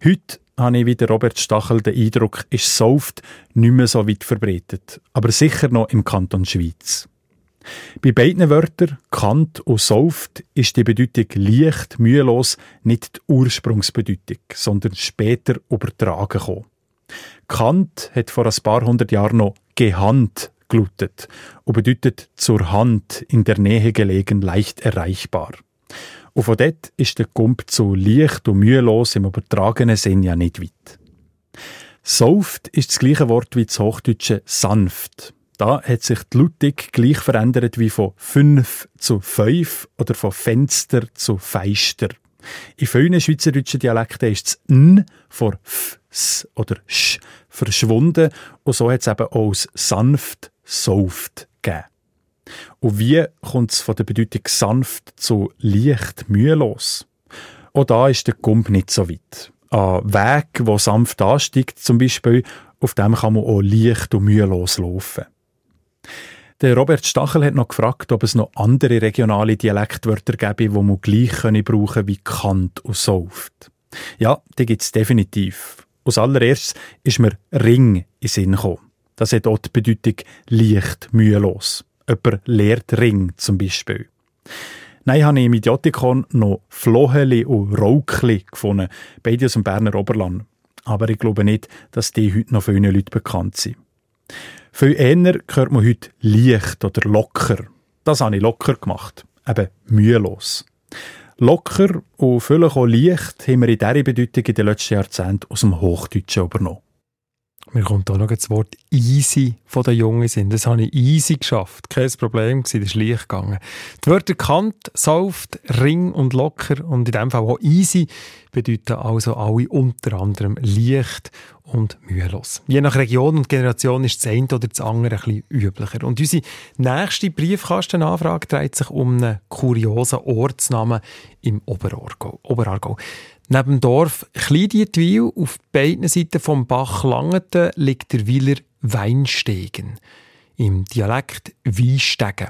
Heute habe ich wie Robert Stachel den Eindruck, ist Sauft nicht mehr so weit verbreitet, aber sicher noch im Kanton Schweiz. Bei beiden Wörtern, Kant und Sauft, ist die Bedeutung leicht, mühelos nicht die Ursprungsbedeutung, sondern später übertragen gekommen. Kant hat vor ein paar hundert Jahren noch Gehand gelutet und bedeutet zur Hand, in der Nähe gelegen, leicht erreichbar. Und von dort ist der Gump so leicht und mühelos im übertragenen Sinn ja nicht weit. Sauft ist das gleiche Wort wie das Hochdeutsche sanft. Da hat sich die Lautung gleich verändert wie von fünf zu fünf oder von Fenster zu Feister. In vielen schweizerdeutschen Dialekten ist das N vor F, S oder Sch verschwunden und so hat es eben auch sanft, sauft gegeben. Und wie kommt es von der Bedeutung sanft zu leicht, mühelos? Auch da ist der Gump nicht so weit. Ein Weg, wo sanft ansteigt, zum Beispiel, auf dem kann man auch leicht und mühelos laufen. Der Robert Stachel hat noch gefragt, ob es noch andere regionale Dialektwörter gäbe, die man gleich können brauchen wie Kant und Sauft. Ja, die gibt es definitiv. Als allererstes ist mir Ring in Sinn gekommen. Das hat auch die Bedeutung leicht, mühelos. Jemand lehrt Ring zum Beispiel. Nein, habe ich im Idiotikon noch Floheli und Raukli gefunden, beide aus dem Berner Oberland. Aber ich glaube nicht, dass die heute noch vielen Leuten bekannt sind. Viel eher hört man heute leicht oder locker. Das habe ich locker gemacht. Eben mühelos. Locker und völlig auch leicht haben wir in dieser Bedeutung in den letzten Jahrzehnten aus dem Hochdeutschen übernommen. Mir kommt auch noch das Wort easy von den Jungen sind. Das habe ich easy geschafft. Kein Problem gewesen, das ist leicht gegangen. Die Wörter Kant, Sauft, Ring und Locker und in dem Fall auch easy bedeuten also alle unter anderem leicht und mühelos. Je nach Region und Generation ist das eine oder das andere ein bisschen üblicher. Und unsere nächste Briefkastenanfrage dreht sich um einen kuriosen Ortsnamen im Oberargau. Oberargau. Neben dem Dorf Kleindietwil auf beiden Seiten vom Bach Langeten liegt der Wieler Weinstegen. Im Dialekt Weinstegen.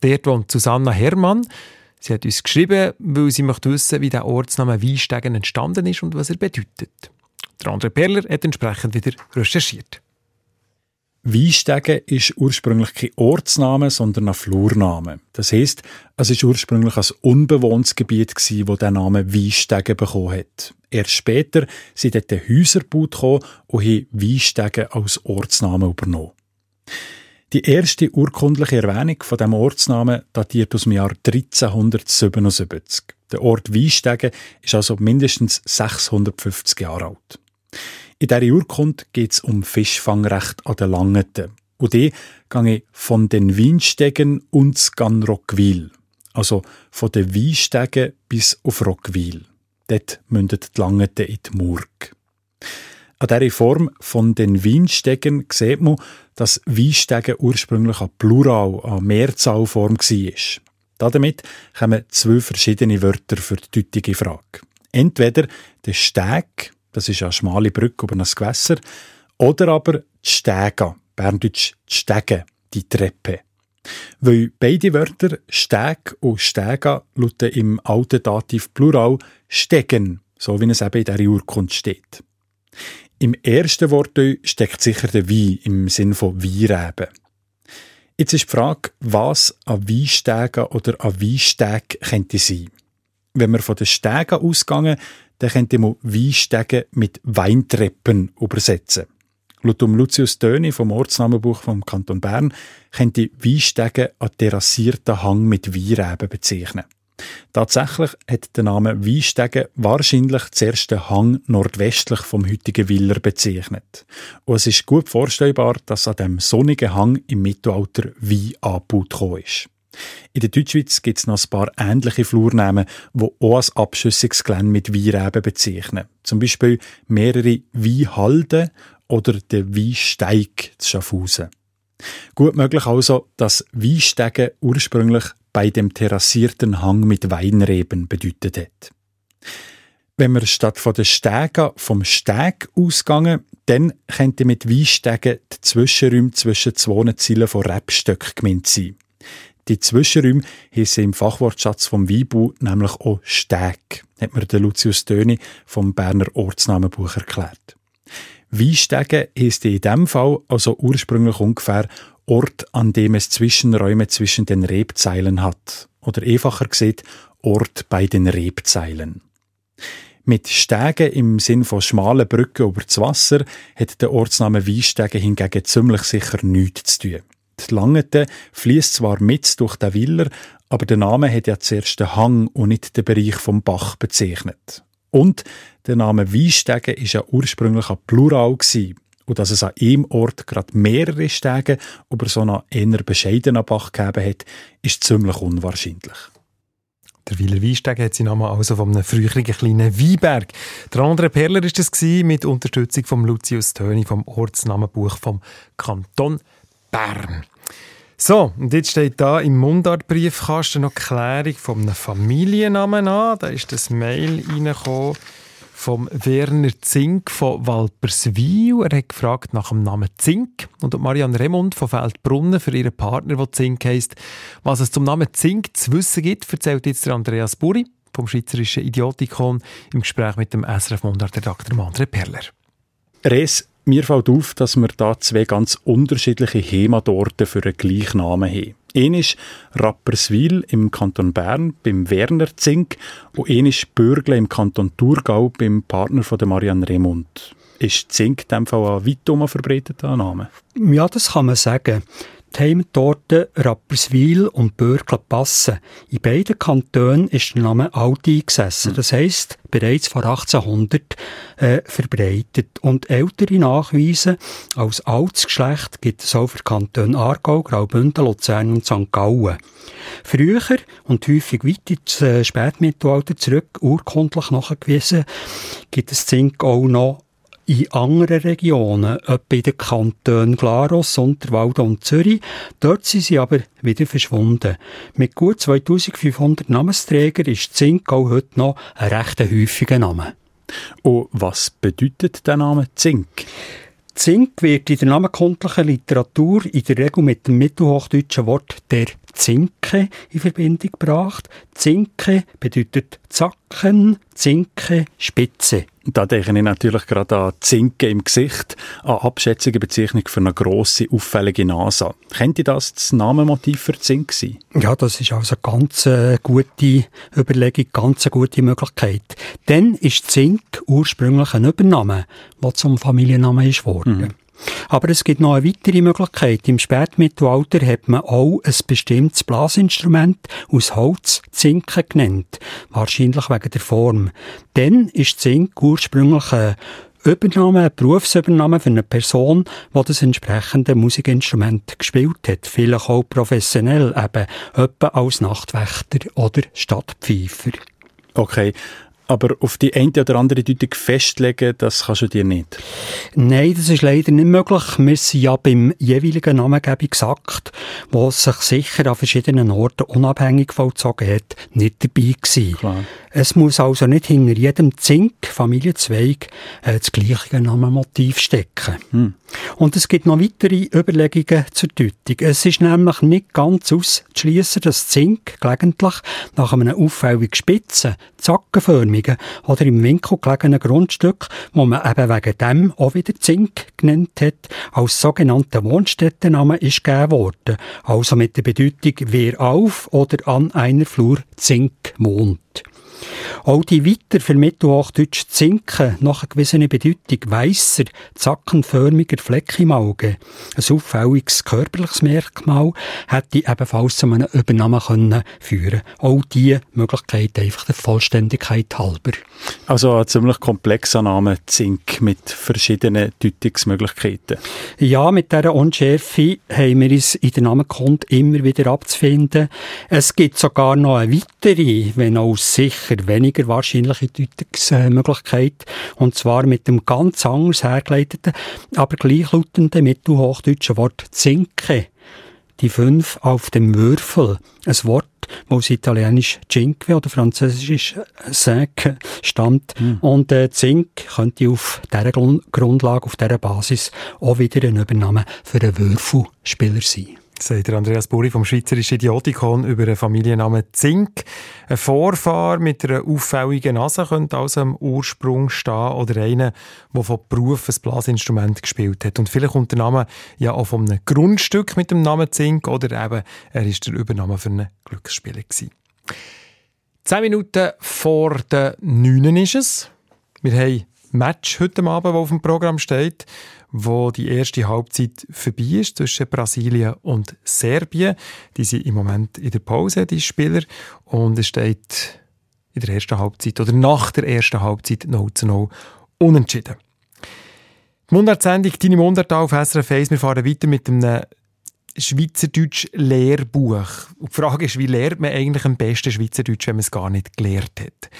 Dort wohnt Susanna Hermann. Sie hat uns geschrieben, weil sie möchte wissen, wie der Ortsname Weinstegen entstanden ist und was er bedeutet. Der andere Perler hat entsprechend wieder recherchiert. Weinstegen ist ursprünglich kein Ortsname, sondern ein Flurname. Das heisst, es ist ursprünglich ein unbewohntes Gebiet gsi, wo der Name Weinstegen bekommen hat. Erst später sind dort Häuser gebaut und haben Weinstegen als Ortsname übernommen. Die erste urkundliche Erwähnung von dem Ortsnamen datiert aus dem Jahr 1377. Der Ort Weinstegen ist also mindestens 650 Jahre alt. In dieser Urkunde geht es um Fischfangrecht an der Langeten. Und die gehe von den Weinstegen und gan Rockwil. Also von den Weinstegen bis auf Rockwil. Dort mündet die Langeten in die Murg. An dieser Form von den Weinstegen sieht man, dass Weinstegen ursprünglich eine Plural, eine Mehrzahlform war. Damit kommen zwei verschiedene Wörter für die deutliche Frage. Entweder der Steg, das ist eine schmale Brücke über ein Gewässer, oder aber die Stega, Berndeutsch die Stege, die Treppe. Weil beide Wörter Steg und Stega lauten im alten Dativ Plural Stegen, so wie es eben in der Urkunde steht. Im ersten Wort steckt sicher der Wein im Sinn von Weinreben. Jetzt ist die Frage, was ein Weinstegen oder ein Weinsteg könnte sein. Wenn wir von den Stegen ausgehen, dann könnte man Weinstegen mit Weintreppen übersetzen. Laut um Lucius Döni vom Ortsnamenbuch vom Kanton Bern könnte Weinstegen einen terrassierten Hang mit Weinreben bezeichnen. Tatsächlich hat der Name Weinstegen wahrscheinlich zuerst den Hang nordwestlich vom heutigen Willer bezeichnet. Und es ist gut vorstellbar, dass an dem sonnigen Hang im Mittelalter Wein angebaut ist. In der Deutschschweiz gibt es noch ein paar ähnliche Flurnamen, die auch als Abschüssungsgelände mit Weinreben bezeichnen. Zum Beispiel mehrere Weinhalden oder der Weinsteig zu Schaffhausen. Gut möglich also, dass Weinsteigen ursprünglich bei dem terrassierten Hang mit Weinreben bedeutet hat. Wenn wir statt von den Stegen vom Steg ausgehen, dann könnte mit Weinstegen die Zwischenräume zwischen zwei Zielen von Rebstöcken gemeint sein. Die Zwischenräume heissen im Fachwortschatz vom Weinbau nämlich auch Steg, hat mir der Lucius Döni vom Berner Ortsnamenbuch erklärt. Weinstegen heisst in diesem Fall also ursprünglich ungefähr Ort, an dem es Zwischenräume zwischen den Rebzeilen hat. Oder einfacher gesagt, Ort bei den Rebzeilen. Mit Stegen im Sinn von schmalen Brücken über das Wasser hat der Ortsname Weinstegen hingegen ziemlich sicher nichts zu tun. Die Langete fließt zwar mit durch den Willer, aber der Name hat ja zuerst den Hang und nicht den Bereich vom Bach bezeichnet. Und der Name Weinstegen ist ja ursprünglich ein Plural gewesen. Und dass es an einem Ort gerade mehrere Stege über so einen eher bescheidenen Bach gegeben hat, ist ziemlich unwahrscheinlich. Der Wieler Weinsteg hat seinen Namen also von einem früheren kleinen Weinberg. Der andere Perler war gewesen, mit Unterstützung von Lucius Töni vom Ortsnamenbuch vom Kanton Bern. So, und jetzt steht da im Mundartbriefkasten noch Klärung von einem Familiennamen an. Da ist das Mail reingekommen vom Werner Zink von Walperswil. Er hat gefragt nach dem Namen Zink und Marianne Remund von Feldbrunnen für ihren Partner, der Zink heisst. Was es zum Namen Zink zu wissen gibt, erzählt jetzt der Andreas Buri vom Schweizerischen Idiotikon im Gespräch mit dem SRF Mundart-Redakteur Mandre Perler. Res, mir fällt auf, dass wir da zwei ganz unterschiedliche Heimatorte für einen gleichen Namen haben. Ein ist Rapperswil im Kanton Bern beim Werner Zink und ein ist Bürgle im Kanton Thurgau beim Partner von Marianne Remund. Ist Zink in dem Fall ein weit verbreiteter Name? Ja, das kann man sagen. Die Heimattorte Rapperswil und Bürgle passen. In beiden Kantonen ist der Name alt eingesessen. Das heisst, bereits vor 1800 äh, verbreitet. Und ältere Nachweise als altes Geschlecht gibt es auch für die Kantone Aargau, Graubünden, Luzern und St. Gallen. Früher und häufig weit ins äh, Spätmittelalter zurück, urkundlich nachgewiesen, gibt es Zink auch noch in anderen Regionen, etwa in den Kantonen Glarus, Unterwalden und Zürich. Dort sind sie aber wieder verschwunden. Mit gut 2500 Namensträgern ist Zink auch heute noch ein recht häufiger Name. Und was bedeutet der Name Zink? Zink wird in der namenkundlichen Literatur in der Regel mit dem mittelhochdeutschen Wort der Zinke in Verbindung gebracht. Zinke bedeutet Zacken, Zinke, Spitze. Da denke ich natürlich gerade an Zinken im Gesicht, eine abschätzige Bezeichnung für eine grosse, auffällige Nase. Könnte das das Namenmotiv für Zink sein? Ja, das ist also eine ganz äh, gute Überlegung, ganz eine gute Möglichkeit. Dann ist Zink ursprünglich ein Übername, der zum Familiennamen ist worden. Mhm. Aber es gibt noch eine weitere Möglichkeit. Im Spätmittelalter hat man auch ein bestimmtes Blasinstrument aus Holz Zinken genannt. Wahrscheinlich wegen der Form. Dann ist Zink ursprünglich ein Übernahme, eine Berufsübernahme für eine Person, die das entsprechende Musikinstrument gespielt hat. Vielleicht auch professionell, eben etwa als Nachtwächter oder Stadtpfeifer. Okay, aber auf die eine oder andere Deutung festlegen, das kannst du dir nicht. Nein, das ist leider nicht möglich. Wir sind ja beim jeweiligen Namengebungsakt, wo sich sicher an verschiedenen Orten unabhängig vollzogen hat, nicht dabei gewesen. Klar. Es muss also nicht hinter jedem Zink, Familienzweig, äh, das gleiche Namenmotiv stecken. Hm. Und es gibt noch weitere Überlegungen zur Deutung. Es ist nämlich nicht ganz auszuschließen, dass Zink gelegentlich nach einem auffällig spitzen, zackenförmigen oder im Winkel gelegenen Grundstück, wo man eben wegen dem auch wieder Zink genannt hat, als sogenannter Wohnstättenname ist gegeben worden. Also mit der Bedeutung, wer auf oder an einer Flur Zink wohnt. Auch die weiter für Mittelhochdeutsch Zinken nachgewiesene Bedeutung weisser, zackenförmiger Fleck im Auge, ein auffälliges körperliches Merkmal, hätte ebenfalls zu einer Übernahme können führen Auch diese Möglichkeit einfach der Vollständigkeit halber. Also ein ziemlich komplexer Name Zink mit verschiedenen Deutungsmöglichkeiten. Ja, mit dieser Unschärfe haben wir uns in der Namenkunde immer wieder abzufinden. Es gibt sogar noch eine weitere, wenn auch sicher weniger wahrscheinliche Deutungsmöglichkeit, und zwar mit dem ganz anders hergeleiteten, aber gleichlautenden mittelhochdeutschen Wort Zinke. Die fünf auf dem Würfel. Ein Wort, das aus italienisch Cinque oder französisch Cinque stammt. Und äh, Zink könnte auf dieser Grund Grundlage, auf dieser Basis auch wieder ein Übernahme für einen Würfelspieler sein. Sagt Andreas Buri vom Schweizerischen Idiotikon über einen Familiennamen Zink. Ein Vorfahr mit einer auffälligen Nase könnte also am Ursprung stehen oder einer, der von Beruf ein Blasinstrument gespielt hat. Und vielleicht kommt der Name ja auch von einem Grundstück mit dem Namen Zink oder eben er ist der Übernahme für einen Glücksspieler. Zehn Minuten vor der 9 ist es. Wir haben ein Match heute Abend, das auf dem Programm steht wo die erste Halbzeit vorbei ist zwischen Brasilien und Serbien. Die sind im Moment in der Pause, die Spieler. Und es steht in der ersten Halbzeit oder nach der ersten Halbzeit 0 zu 0 unentschieden. Die Mundart-Sendung «Deine Mundart» auf SRF 1. Wir fahren weiter mit einem Schweizerdeutsch-Lehrbuch. Und die Frage ist, wie lernt man eigentlich am besten Schweizerdeutsch, wenn man es gar nicht gelernt hat?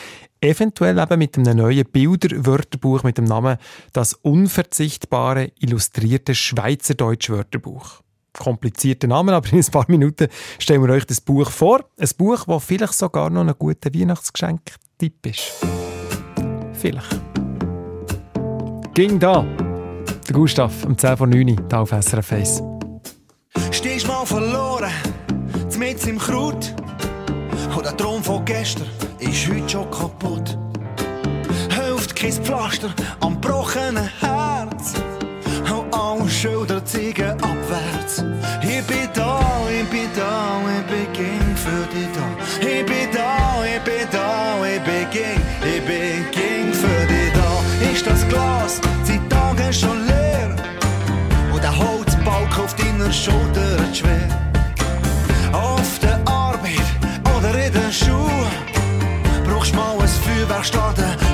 Eventuell eben mit einem neuen Bilderwörterbuch mit dem Namen «Das unverzichtbare illustrierte Schweizerdeutsch-Wörterbuch». Komplizierter Name, aber in ein paar Minuten stellen wir euch das Buch vor. Ein Buch, das vielleicht sogar noch ein guter Weihnachtsgeschenk-Tipp ist. Vielleicht. Ging da. Der Gustav, um 10 vor 9 Uhr, auf SRF 1. Stehst mal verloren, mit im Kraut. Und der Traum von gestern ist heute schon kaputt. Hilft kein Pflaster am gebrochenen Herz. Und alle Schilder zeigen deiner Schulter schwer. Auf der Arbeit oder in den Schuhen brauchst mal ein Feuerwerk starten,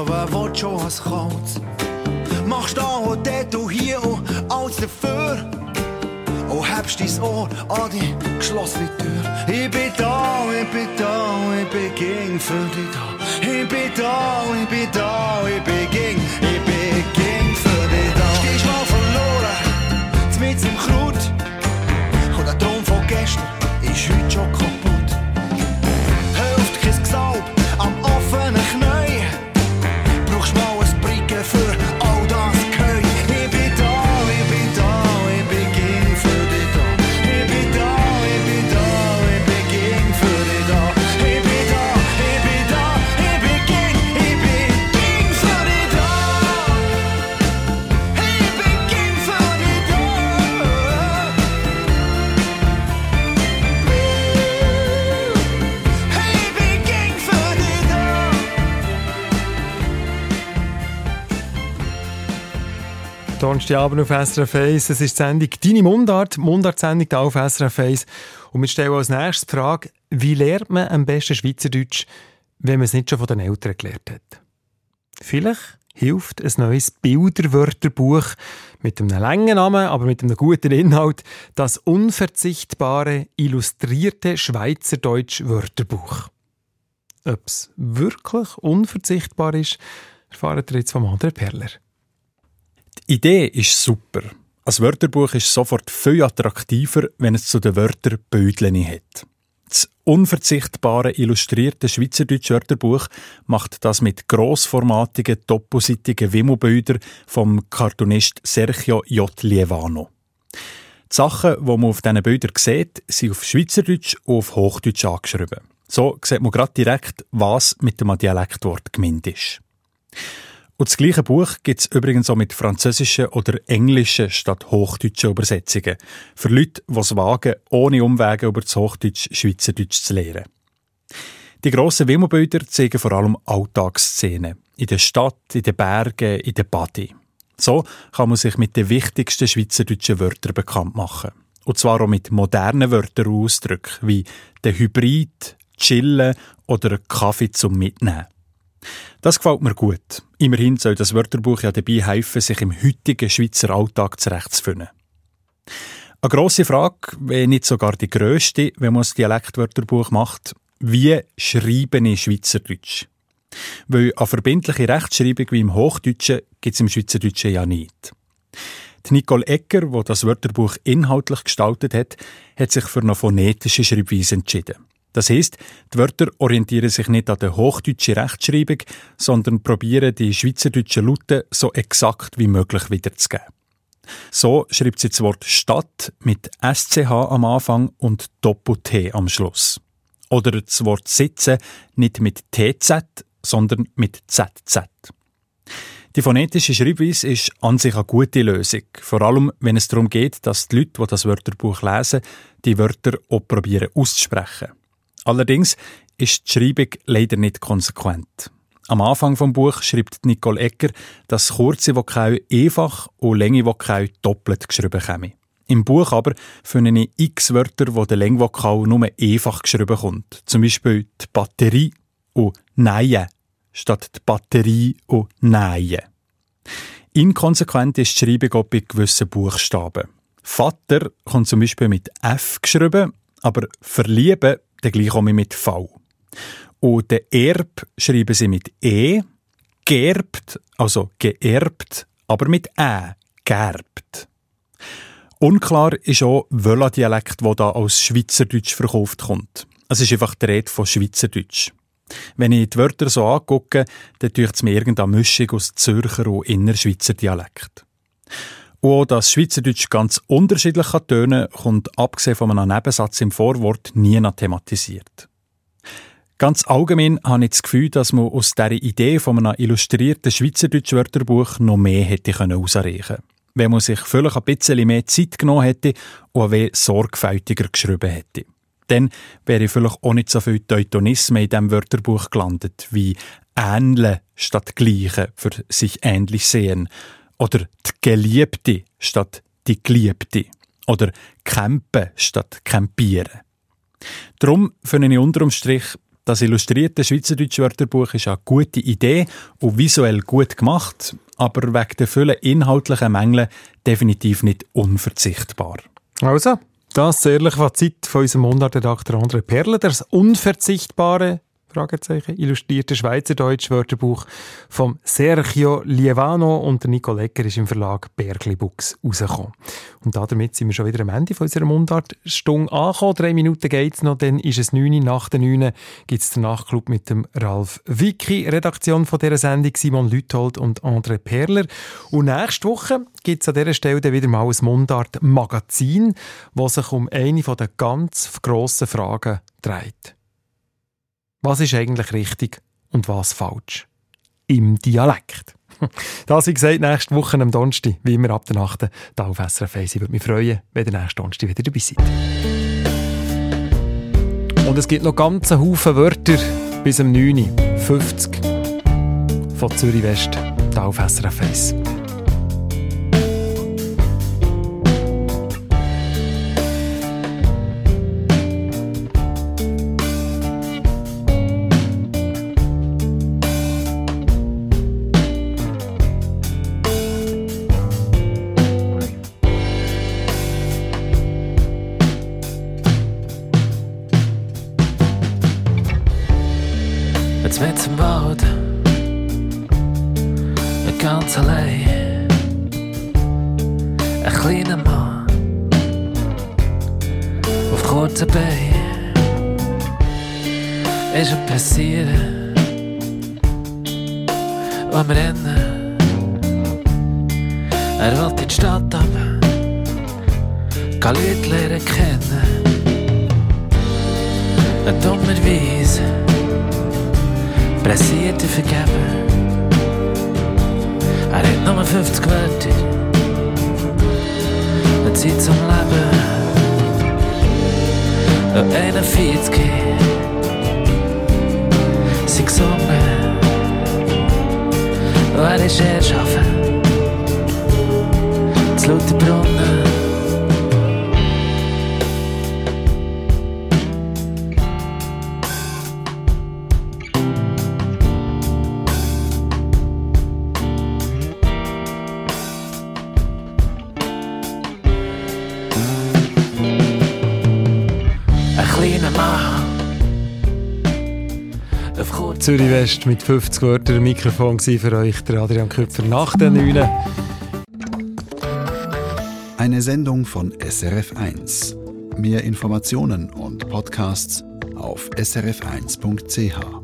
aber wer will schon ein Kaltes? Machst da und dort und hier und alles dafür. Und hebst dein Ohr an die geschlossene Tür. Ich bin da, ich bin da, ich bin ging für dich da. Ich bin da, ich bin da, ich bin ging, ich bin ging für dich da. Stehst mal verloren, mit im Kraut. Donnerstagabend auf SRF 1. Es ist die Sendung «Deine Mundart», Mundart-Sendung auf SRF 1. Und wir stellen als nächstes die Frage, wie lernt man am besten Schweizerdeutsch, wenn man es nicht schon von den Eltern gelernt hat? Vielleicht hilft ein neues Bilderwörterbuch mit einem langen Namen, aber mit einem guten Inhalt, das unverzichtbare illustrierte Schweizerdeutsch-Wörterbuch. Ob es wirklich unverzichtbar ist, erfahren wir jetzt vom André Perler. Die Idee ist super. Ein Wörterbuch ist sofort viel attraktiver, wenn es zu den Wörtern Bödleni hat. Das unverzichtbare illustrierte Schweizerdeutsche Wörterbuch macht das mit grossformatigen, doppelseitigen Wimmelbildern vom Cartoonist Sergio J. Lievano. Die Sachen, die man auf diesen Bildern sieht, sind auf Schweizerdeutsch und auf Hochdeutsch angeschrieben. So sieht man gerade direkt, was mit dem Dialektwort gemeint ist. Und das gleiche Buch gibt es übrigens auch mit französischen oder englischen statt hochdeutschen Übersetzungen. Für Leute, die es wagen, ohne Umwege über das Hochdeutsch Schweizerdeutsch zu lernen. Die grossen Wimmelbilder zeigen vor allem Alltagsszenen. In der Stadt, in den Bergen, in den Badi. So kann man sich mit den wichtigsten schweizerdeutschen Wörtern bekannt machen. Und zwar auch mit modernen Wörtern und Ausdrücken, wie der Hybrid, Chillen oder Kaffee zum Mitnehmen. Das gefällt mir gut. Immerhin soll das Wörterbuch ja dabei helfen, sich im heutigen Schweizer Alltag zurechtzufinden. Eine grosse Frage, wenn nicht sogar die grösste, wenn man das Dialektwörterbuch macht, wie schreibe ich Schweizerdeutsch? Weil eine verbindliche Rechtschreibung wie im Hochdeutschen gibt es im Schweizerdeutschen ja nicht. Die Nicole Ecker, die das Wörterbuch inhaltlich gestaltet hat, hat sich für eine phonetische Schreibweise entschieden. Das heisst, die Wörter orientieren sich nicht an der hochdeutschen Rechtschreibung, sondern probieren die schweizerdeutschen Laute so exakt wie möglich wiederzugeben. So schreibt sie das Wort Stadt mit SCH am Anfang und Doppel-T am Schluss. Oder das Wort Sitzen nicht mit TZ, sondern mit ZZ. Die phonetische Schreibweise ist an sich eine gute Lösung, vor allem wenn es darum geht, dass die Leute, die das Wörterbuch lesen, die Wörter auch probieren auszusprechen. Allerdings ist die Schreibung leider nicht konsequent. Am Anfang vom Buch schreibt Nicole Ecker, dass kurze Vokale einfach und lange Vokale doppelt geschrieben kommen. Im Buch aber finde ich x Wörter, wo der Längvokal nur einfach geschrieben kommt. Zum Beispiel die Batterie und Neie statt die Batterie und Neie. Inkonsequent ist die Schreibung auch bei gewissen Buchstaben. Vater kommt zum Beispiel mit F geschrieben, aber verlieben dann gleich komme ich mit V. Und den Erb schreiben sie mit E, gerbt, also geerbt, aber mit Ä, gerbt. Unklar ist auch, welcher Dialekt, der da als Schweizerdeutsch verkauft kommt. Es ist einfach die Rede von Schweizerdeutsch. Wenn ich die Wörter so angucke, dann tut es mir irgendeine Mischung aus Zürcher und Innerschweizer Dialekt. Und auch, dass Schweizerdeutsch ganz unterschiedlich tönen kann, kommt abgesehen von einem Nebensatz im Vorwort nie thematisiert. Ganz allgemein habe ich das Gefühl, dass man aus dieser Idee von einem illustrierten Schweizerdeutsch Wörterbuch noch mehr hätte herausreichen können. Wenn man sich vielleicht ein bisschen mehr Zeit genommen hätte und ein sorgfältiger geschrieben hätte. Dann wäre vielleicht auch nicht so viel Teutonismen in diesem Wörterbuch gelandet, wie ähnle statt gleiche für sich ähnlich sehen oder die Geliebte statt die Geliebte. Oder campen statt campieren. Darum finde ich unterm Strich, das illustrierte Schweizerdeutsche Wörterbuch ist eine gute Idee und visuell gut gemacht, aber wegen der vielen inhaltlichen Mängel definitiv nicht unverzichtbar. Also, das ist das ehrliche Fazit von unserem Mundartredakteur André Perle, das unverzichtbare Fragezeichen, illustrierte Schweizerdeutsch Wörterbuch vom Sergio Lievano und der Nico Lecker ist im Verlag Bergli Books rausgekommen. Und damit sind wir schon wieder am Ende von unserer Mundartstunde angekommen. Drei Minuten geht's noch, dann ist es neun. Nach den neun gibt's den Nachclub mit dem Ralf Vicky, Redaktion von dieser Sendung Simon Lüthold und André Perler. Und nächste Woche gibt's an dieser Stelle dann wieder mal ein Mundart-Magazin, das sich um eine der ganz grossen Fragen dreht. Was ist eigentlich richtig und was falsch? Im Dialekt. [laughs] Das, wie gesagt, nächste Woche am Donnerstag, wie immer ab der Nacht, da auf SRF 1. Ich würde mich freuen, wenn ihr nächsten Donnerstag wieder dabei seid. Und es gibt noch ganze Haufen Wörter bis am 9. 50 von Zürich West, da auf SRF 1. Wald, ganz allein. Ein kleiner Mann auf kurzen Beinen. Ist ihm passieren, am Rennen. Er wollte in die Stadt ab, kann Leute lernen kennen. Ein dummerweise pressiert er vergeben. Er hat nur 50 Wörter. Eine Zeit zum Leben. Und 41 Sie gesungen. Und er ist erst schaffen. Zu Lauterbrunnen. Zürich West mit 50 Wörtern im Mikrofon für euch der Adrian Köpfer nach der 9. Eine Sendung von SRF1. Mehr Informationen und Podcasts auf srf1.ch.